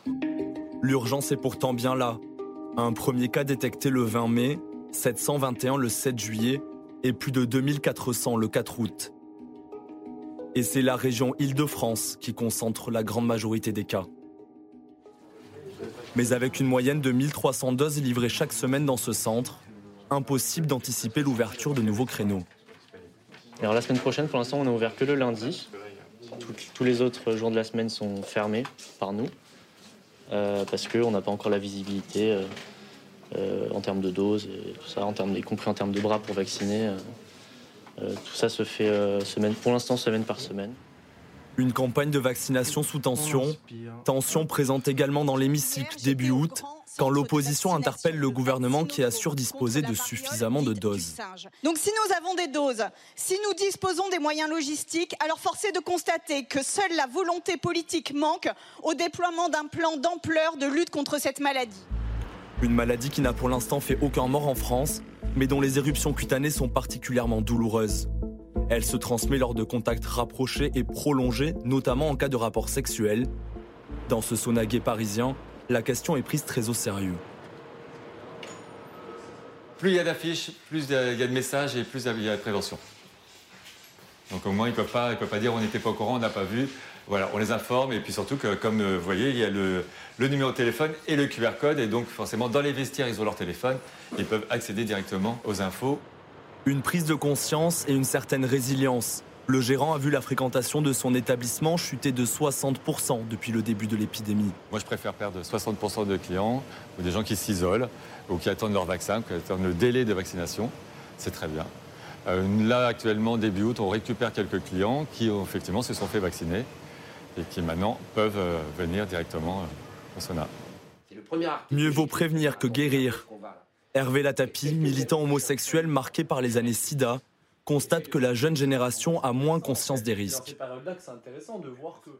Speaker 19: L'urgence est pourtant bien là. Un premier cas détecté le 20 mai, 721 le 7 juillet et plus de 2400 le 4 août. Et c'est la région Île-de-France qui concentre la grande majorité des cas. Mais avec une moyenne de 1300 doses livrées chaque semaine dans ce centre, impossible d'anticiper l'ouverture de nouveaux créneaux.
Speaker 21: Alors la semaine prochaine, pour l'instant, on n'a ouvert que le lundi. Tout- tous les autres jours de la semaine sont fermés par nous euh, parce qu'on n'a pas encore la visibilité euh, euh, en termes de doses, et tout ça, en termes, y compris en termes de bras pour vacciner. euh, euh, tout ça se fait euh, semaine, pour l'instant semaine par semaine.
Speaker 19: Une campagne de vaccination sous tension. Tension présente également dans l'hémicycle début août, quand l'opposition interpelle le gouvernement qui assure disposer de suffisamment de doses.
Speaker 22: Donc si nous avons des doses, si nous disposons des moyens logistiques, alors force est de constater que seule la volonté politique manque au déploiement d'un plan d'ampleur de lutte contre cette maladie.
Speaker 19: Une maladie qui n'a pour l'instant fait aucun mort en France, mais dont les éruptions cutanées sont particulièrement douloureuses. Elle se transmet lors de contacts rapprochés et prolongés, notamment en cas de rapport sexuel. Dans ce gay parisien, la question est prise très au sérieux.
Speaker 23: Plus il y a d'affiches, plus il y a de messages et plus il y a de prévention. Donc au moins, ils ne peuvent, pas- ils peuvent pas dire on n'était pas au courant, on n'a pas vu. Voilà, on les informe et puis surtout que, comme euh, vous voyez, il y a le, le numéro de téléphone et le QR code. Et donc forcément, dans les vestiaires, ils ont leur téléphone. Ils peuvent accéder directement aux infos.
Speaker 19: Une prise de conscience et une certaine résilience. Le gérant a vu la fréquentation de son établissement chuter de 60% depuis le début de l'épidémie.
Speaker 23: Moi, je préfère perdre 60% de clients ou des gens qui s'isolent ou qui attendent leur vaccin, qui attendent le délai de vaccination. C'est très bien. Euh, là, actuellement, début août, on récupère quelques clients qui, effectivement, se sont fait vacciner et qui maintenant peuvent euh, venir directement euh, au sauna.
Speaker 19: Mieux vaut prévenir que guérir. Hervé Latapi, militant homosexuel marqué par les années SIDA, constate que la jeune génération a moins conscience des risques.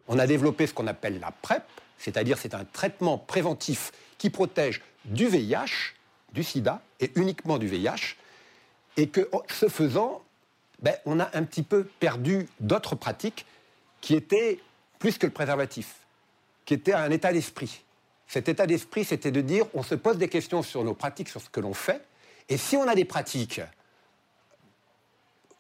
Speaker 24: On a développé ce qu'on appelle la PrEP, c'est-à-dire c'est un traitement préventif qui protège du VIH, du sida et uniquement du VIH, et que ce faisant, ben, on a un petit peu perdu d'autres pratiques qui étaient plus que le préservatif, qui étaient un état d'esprit. Cet état d'esprit, c'était de dire on se pose des questions sur nos pratiques, sur ce que l'on fait, et si on a des pratiques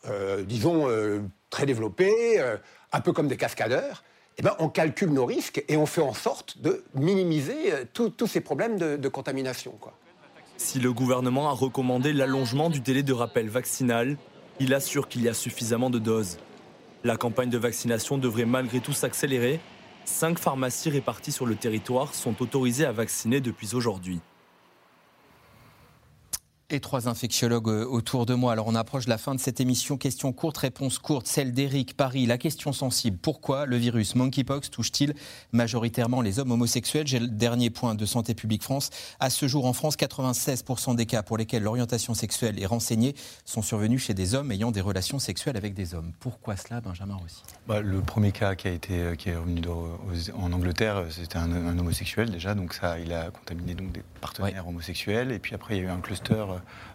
Speaker 24: euh, disons, euh, très développés, euh, un peu comme des cascadeurs, eh ben, on calcule nos risques et on fait en sorte de minimiser tous ces problèmes de, contamination.
Speaker 19: Si le gouvernement a recommandé l'allongement du délai de rappel vaccinal, il assure qu'il y a suffisamment de doses. La campagne de vaccination devrait malgré tout s'accélérer. Cinq pharmacies réparties sur le territoire sont autorisées à vacciner depuis aujourd'hui
Speaker 2: et trois infectiologues euh, autour de moi. Alors on approche de la fin de cette émission. Question courte, réponse courte. Celle d'Éric Paris. La question sensible. Pourquoi le virus monkeypox touche-t-il majoritairement les hommes homosexuels? J'ai le dernier point de Santé publique France. À ce jour en France, 96% des cas pour lesquels l'orientation sexuelle est renseignée sont survenus chez des hommes ayant des relations sexuelles avec des hommes. Pourquoi cela, Benjamin Rossi?
Speaker 5: Bah, Le premier cas qui a été euh, qui est revenu en Angleterre, euh, c'était un, homosexuel déjà, donc ça, il a contaminé donc des partenaires homosexuels. Et puis après, il y a eu un cluster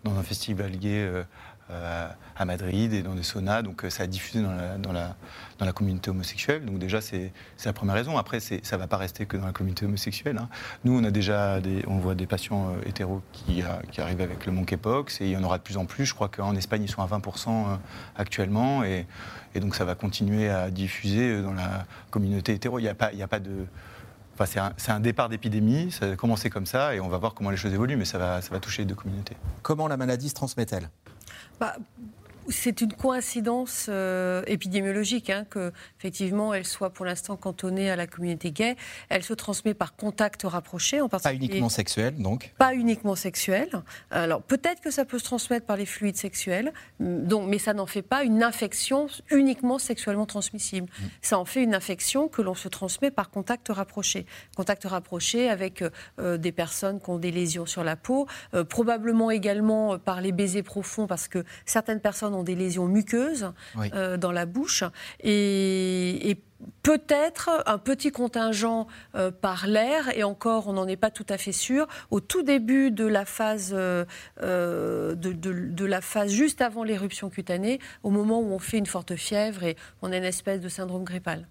Speaker 5: dans un festival lié euh, à Madrid et dans des saunas. Donc euh, ça a diffusé dans la, dans la, dans la communauté homosexuelle. Donc déjà, c'est la première raison. Après, ça ne va pas rester que dans la communauté homosexuelle. Hein. Nous, on a déjà des, on voit des patients euh, hétéros qui, qui, arrivent avec le monkeypox et il y en aura de plus en plus. Je crois qu'en Espagne, ils sont à 20% actuellement. Et, donc ça va continuer à diffuser dans la communauté hétéro. Il n'y a, a pas de c'est un, départ d'épidémie, ça a commencé comme ça et on va voir comment les choses évoluent, mais ça va, ça va toucher les deux communautés.
Speaker 2: Comment la maladie se transmet-elle?
Speaker 4: Bah, c'est une coïncidence euh, épidémiologique hein, que effectivement elle soit pour l'instant cantonnée à la communauté gay. Elle se transmet par contact rapproché, en
Speaker 2: particulier. Pas uniquement sexuel, donc.
Speaker 4: Pas uniquement sexuel. Alors peut-être que ça peut se transmettre par les fluides sexuels, donc, mais ça n'en fait pas une infection uniquement sexuellement transmissible. Mm. Ça en fait une infection que l'on se transmet par contact rapproché. Contact rapproché avec euh, des personnes qui ont des lésions sur la peau, euh, probablement également par les baisers profonds parce que certaines personnes ont des lésions muqueuses euh, dans la bouche et, peut-être un petit contingent euh, par l'air, et encore on n'en est pas tout à fait sûr, au tout début de la phase, euh, de, la phase juste avant l'éruption cutanée, au moment où on fait une forte fièvre et on a une espèce de syndrome grippal.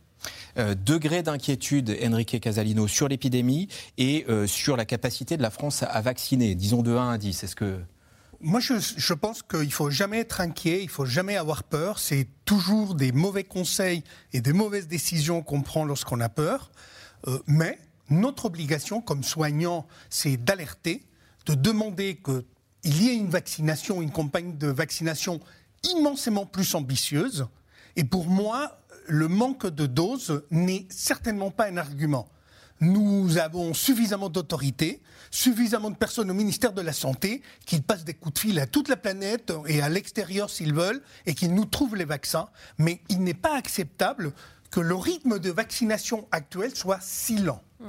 Speaker 2: degré d'inquiétude, Enrique Casalino, sur l'épidémie et sur la capacité de la France à vacciner, disons de 1 à 10. Est-ce que
Speaker 3: moi, je, pense qu'il ne faut jamais être inquiet, il ne faut jamais avoir peur. C'est toujours des mauvais conseils et des mauvaises décisions qu'on prend lorsqu'on a peur. Euh, mais notre obligation comme soignant, c'est d'alerter, de demander qu'il y ait une vaccination, une campagne de vaccination immensément plus ambitieuse. Et pour moi, le manque de doses n'est certainement pas un argument. Nous avons suffisamment d'autorité, suffisamment de personnes au ministère de la Santé qui passent des coups de fil à toute la planète et à l'extérieur s'ils veulent et qu'ils nous trouvent les vaccins. Mais il n'est pas acceptable que le rythme de vaccination actuel soit si lent. Mmh.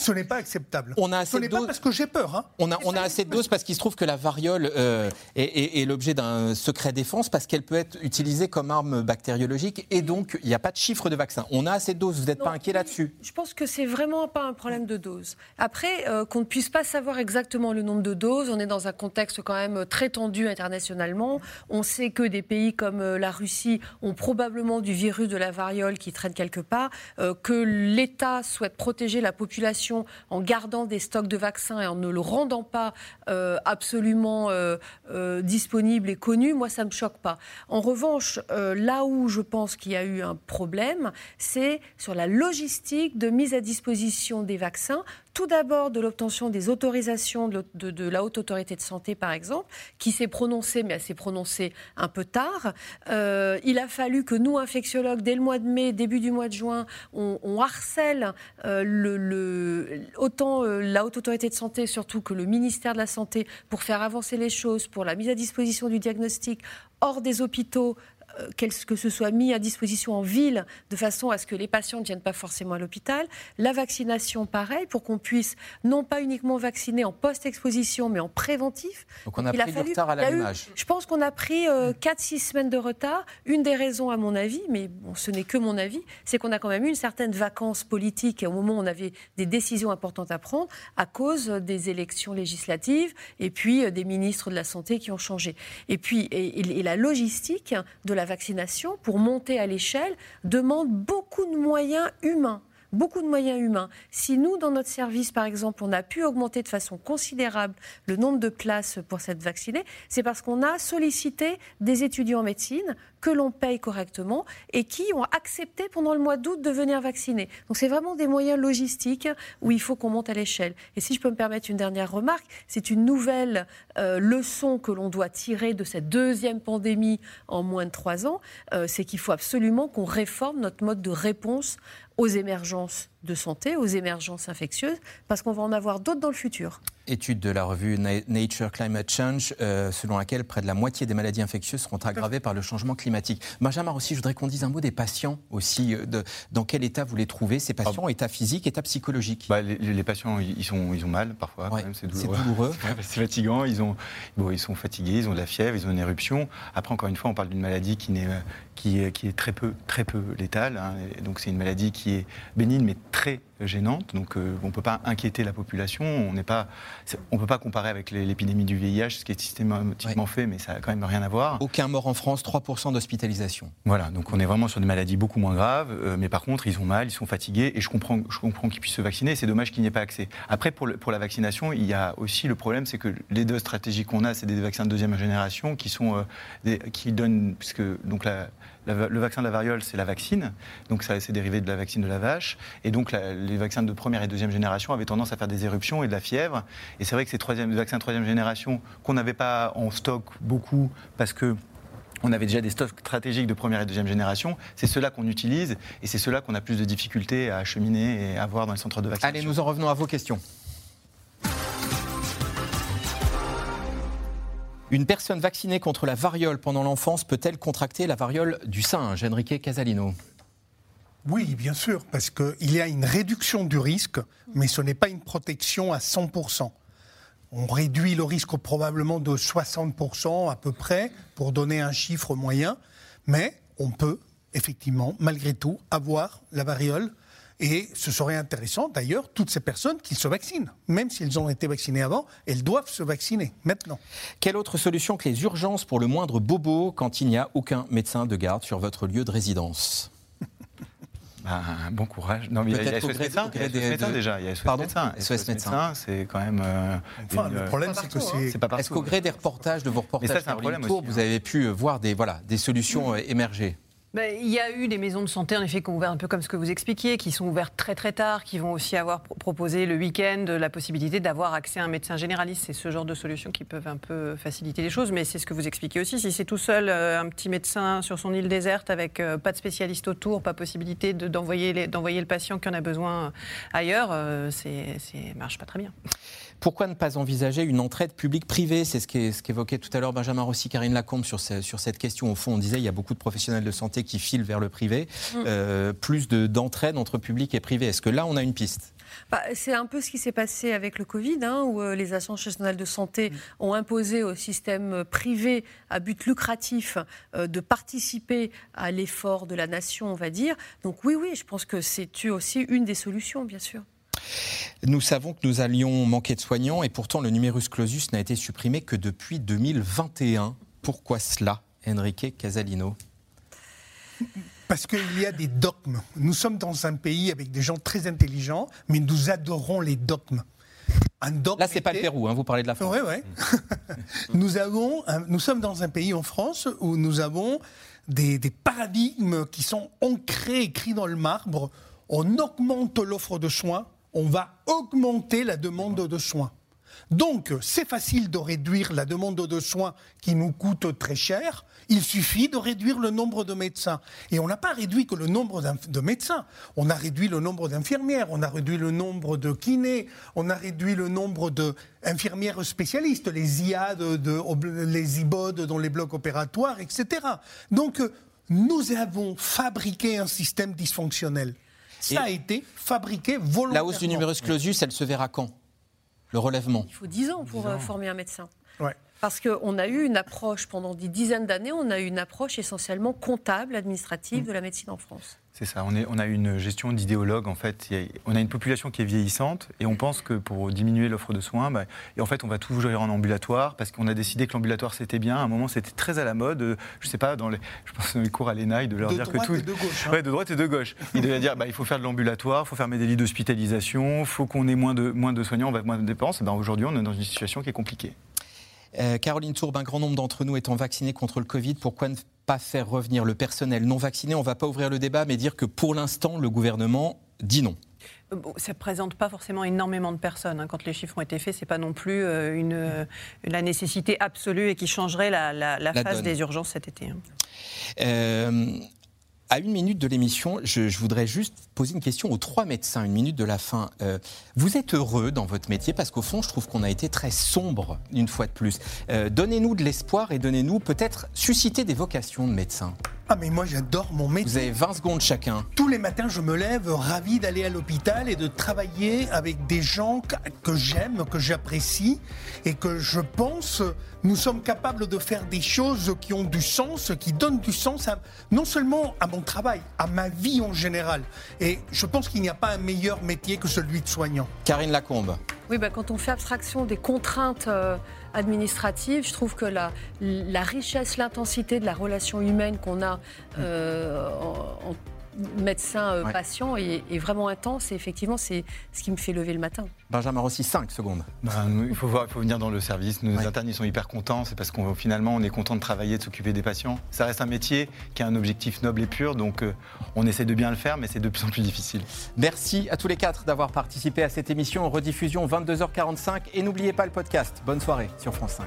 Speaker 3: Ce n'est pas acceptable.
Speaker 2: On a assez
Speaker 3: Ce n'est pas parce que j'ai peur. Hein.
Speaker 2: On a, on a assez de doses parce qu'il se trouve que la variole euh, est, l'objet d'un secret défense parce qu'elle peut être utilisée comme arme bactériologique et donc il n'y a pas de chiffre de vaccin. On a assez de doses, vous n'êtes pas inquiet là-dessus?
Speaker 4: Je pense que c'est vraiment pas un problème de dose. Après, euh, qu'on ne puisse pas savoir exactement le nombre de doses, on est dans un contexte quand même très tendu internationalement. On sait que des pays comme euh, la Russie ont probablement du virus de la variole qui traîne quelque part, que l'État souhaite protéger la population en gardant des stocks de vaccins et en ne le rendant pas euh, absolument euh, euh, disponible et connu, moi, ça ne me choque pas. En revanche, là où je pense qu'il y a eu un problème, c'est sur la logistique de mise à disposition des vaccins Tout d'abord de l'obtention des autorisations de, la Haute Autorité de Santé, par exemple, qui s'est prononcée, mais elle s'est prononcée un peu tard. Euh, il a fallu que nous, infectiologues, dès le mois de mai, début du mois de juin, on, harcèle euh, autant euh, la Haute Autorité de Santé, surtout que le ministère de la Santé, pour faire avancer les choses, pour la mise à disposition du diagnostic hors des hôpitaux, que ce soit mis à disposition en ville de façon à ce que les patients ne viennent pas forcément à l'hôpital. La vaccination, pareil, pour qu'on puisse non pas uniquement vacciner en post-exposition, mais en préventif.
Speaker 2: Donc on a pris du retard à l'allumage.
Speaker 4: Je pense qu'on a pris 4-6 euh, semaines de retard. Une des raisons, à mon avis, mais bon, ce n'est que mon avis, c'est qu'on a quand même eu une certaine vacance politique au moment où on avait des décisions importantes à prendre à cause des élections législatives et puis euh, des ministres de la Santé qui ont changé. Et puis, et, et la logistique de la vaccination, pour monter à l'échelle, demande beaucoup de moyens humains beaucoup de moyens humains. Si nous, dans notre service, par exemple, on a pu augmenter de façon considérable le nombre de places pour cette vaccinée, c'est parce qu'on a sollicité des étudiants en médecine que l'on paye correctement et qui ont accepté pendant le mois d'août de venir vacciner. Donc c'est vraiment des moyens logistiques où il faut qu'on monte à l'échelle. Et si je peux me permettre une dernière remarque, c'est une nouvelle euh, leçon que l'on doit tirer de cette deuxième pandémie en moins de trois ans, euh, c'est qu'il faut absolument qu'on réforme notre mode de réponse aux émergences de santé, aux émergences infectieuses, parce qu'on va en avoir d'autres dans le futur.
Speaker 2: Étude de la revue Nature Climate Change, euh, selon laquelle près de la moitié des maladies infectieuses seront aggravées par le changement climatique. Benjamin aussi, je voudrais qu'on dise un mot des patients aussi. Euh, de, dans quel état vous les trouvez, ces patients ah. État physique, état psychologique?
Speaker 5: Bah, les, patients, ils, sont, ils ont mal parfois, c'est douloureux. C'est fatigant, ils, ont, bon, ils sont fatigués, ils ont de la fièvre, ils ont une éruption. Après, encore une fois, on parle d'une maladie qui, est, qui, est, qui est très peu, très peu létale. Hein. donc c'est une maladie qui est bénigne, mais très gênante. Donc euh, on ne peut pas inquiéter la population. On ne peut pas comparer avec l'épidémie du VIH, ce qui est systématiquement fait, mais ça n'a quand même rien à voir.
Speaker 2: Aucun mort en France, 3%
Speaker 5: Voilà, donc on est vraiment sur des maladies beaucoup moins graves. Euh, mais par contre, ils ont mal, ils sont fatigués, et je comprends, je comprends qu'ils puissent se vacciner. C'est dommage qu'il n'y ait pas accès. Après, pour, pour la vaccination, il y a aussi le problème, c'est que les deux stratégies qu'on a, c'est des vaccins de deuxième génération qui sont euh, qui donnent, puisque donc la, le vaccin de la variole, c'est la vaccine, donc ça c'est dérivé de la vaccine de la vache. Et donc les vaccins de première et deuxième génération avaient tendance à faire des éruptions et de la fièvre. Et c'est vrai que ces troisième, vaccins de troisième génération, qu'on n'avait pas en stock beaucoup parce que on avait déjà des stocks stratégiques de première et deuxième génération. C'est cela qu'on utilise et c'est cela qu'on a plus de difficultés à acheminer et à avoir dans les centres de vaccination.
Speaker 2: Allez, nous en revenons à vos questions. Une personne vaccinée contre la variole pendant l'enfance peut-elle contracter la variole du singe? Enrique Casalino
Speaker 3: oui, bien sûr, parce qu'il y a une réduction du risque, mais ce n'est pas une protection à 100%. On réduit le risque probablement de 60% à peu près, pour donner un chiffre moyen, mais on peut effectivement, malgré tout, avoir la variole et ce serait intéressant, d'ailleurs, toutes ces personnes qui se vaccinent. Même s'ils ont été vaccinés avant, elles doivent se vacciner maintenant.
Speaker 2: Quelle autre solution que les urgences pour le moindre bobo quand il n'y a aucun médecin de garde sur votre lieu de résidence?
Speaker 5: Bah, bon courage. Non, mais il y a SOS médecin, il y a SOS médecin déjà. Il y a SOS
Speaker 2: Pardon
Speaker 5: médecin.
Speaker 2: SOS médecin,
Speaker 5: c'est quand même. Euh,
Speaker 3: enfin, le problème, c'est que c'est.
Speaker 2: pas Est-ce qu'au gré des reportages, de vos reportages sur Tour, vous hein. avez pu voir des, voilà, des solutions euh, émerger
Speaker 6: bah, il y a eu des maisons de santé, en effet, qui ont ouvert un peu comme ce que vous expliquiez, qui sont ouvertes très très tard, qui vont aussi avoir proposé le week-end la possibilité d'avoir accès à un médecin généraliste. C'est ce genre de solutions qui peuvent un peu faciliter les choses, mais c'est ce que vous expliquez aussi. Si c'est tout seul, euh, un petit médecin sur son île déserte avec euh, pas de spécialiste autour, pas possibilité d'envoyer le patient qui en a besoin ailleurs, euh, c'est marche pas très bien.
Speaker 2: Pourquoi ne pas envisager une entraide publique-privée C'est ce qu'évoquait tout à l'heure Benjamin Rossi, Karine Lacombe sur, sur cette question. Au fond, on disait il y a beaucoup de professionnels de santé qui filent vers le privé. Mm. Euh, plus d'entraide entre public et privé. Est-ce que là, on a une piste?
Speaker 4: Bah, c'est un peu ce qui s'est passé avec le Covid, hein, où euh, les agences nationales de santé mm. ont imposé au système privé à but lucratif euh, de participer à l'effort de la nation, on va dire. Donc oui, oui, je pense que c'est aussi une des solutions, bien sûr.
Speaker 2: Nous savons que nous allions manquer de soignants et pourtant le numerus clausus n'a été supprimé que depuis 2021. Pourquoi cela, Enrique Casalino?
Speaker 3: Parce qu'il y a des dogmes. Nous sommes dans un pays avec des gens très intelligents, mais nous adorons les dogmes.
Speaker 2: Un dogme Là, c'est pas le Pérou, hein, vous parlez de la France.
Speaker 3: Oui, oui. nous, avons, nous sommes dans un pays en France où nous avons des, des paradigmes qui sont ancrés, écrits dans le marbre. On augmente l'offre de soins, on va augmenter la demande de soins. Donc, c'est facile de réduire la demande de soins qui nous coûte très cher. Il suffit de réduire le nombre de médecins. Et on n'a pas réduit que le nombre de médecins. On a réduit le nombre d'infirmières, on a réduit le nombre de kinés, on a réduit le nombre d'infirmières spécialistes, les IA, les IBOD dans les blocs opératoires, etc. Donc, nous avons fabriqué un système dysfonctionnel. Ça a été fabriqué volontairement.
Speaker 2: La hausse du numerus clausus, elle se verra quand? Le relèvement?
Speaker 4: Il faut 10 ans pour euh, former un médecin. Parce qu'on a eu une approche, pendant des dizaines d'années, on a eu une approche essentiellement comptable, administrative de la médecine en France.
Speaker 5: C'est ça, on, est, on, a une gestion d'idéologue en fait. on a une population qui est vieillissante et on pense que pour diminuer l'offre de soins, bah, et en fait on va toujours ir en ambulatoire parce qu'on a décidé que l'ambulatoire c'était bien. À un moment c'était très à la mode, je sais pas, dans les, je pense dans les cours à l'ENAI, de leur dire que tout.
Speaker 3: Et de gauche.
Speaker 5: Hein. de droite et de gauche. Il devait dire bah, il faut faire de l'ambulatoire, il faut fermer des lits d'hospitalisation, il faut qu'on ait moins de, moins de soignants, on va moins de dépenses. Ben, Aujourd'hui on est dans une situation qui est compliquée.
Speaker 2: Euh, Caroline Tourbe, un grand nombre d'entre nous étant vaccinés contre le Covid, pourquoi ne pas faire revenir le personnel non vacciné On ne va pas ouvrir le débat, mais dire que pour l'instant, le gouvernement dit non.
Speaker 6: Euh, ça ne présente pas forcément énormément de personnes. Hein. Quand les chiffres ont été faits, ce n'est pas non plus euh, une, la nécessité absolue et qui changerait la, phase des urgences cet été.
Speaker 2: Hein. À une minute de l'émission, je, voudrais juste poser une question aux trois médecins, une minute de la fin. Euh, vous êtes heureux dans votre métier parce qu'au fond, je trouve qu'on a été très sombre une fois de plus. Euh, donnez-nous de l'espoir et donnez-nous peut-être susciter des vocations de médecins.
Speaker 3: Ah mais moi j'adore mon métier.
Speaker 2: Vous avez 20 secondes chacun.
Speaker 3: Tous les matins je me lève ravi d'aller à l'hôpital et de travailler avec des gens que j'aime, que j'apprécie et que je pense nous sommes capables de faire des choses qui ont du sens, qui donnent du sens non seulement à mon travail, à ma vie en général. Et je pense qu'il n'y a pas un meilleur métier que celui de soignant.
Speaker 2: Karine Lacombe.
Speaker 4: Oui, bah, quand on fait abstraction des contraintes euh, administratives, je trouve que la, la richesse, l'intensité de la relation humaine qu'on a euh, en, médecin-patient euh, est, vraiment intense et effectivement, c'est ce qui me fait lever le matin.
Speaker 2: Benjamin Rossi, 5 secondes.
Speaker 5: Ben, il, faut voir, il faut venir dans le service. Nos internes, ils sont hyper contents. C'est parce qu'on finalement, on est content de travailler, de s'occuper des patients. Ça reste un métier qui a un objectif noble et pur, donc euh, on essaie de bien le faire, mais c'est de plus en plus difficile.
Speaker 2: Merci à tous les quatre d'avoir participé à cette émission. Rediffusion 22h45 et n'oubliez pas le podcast. Bonne soirée sur France 5.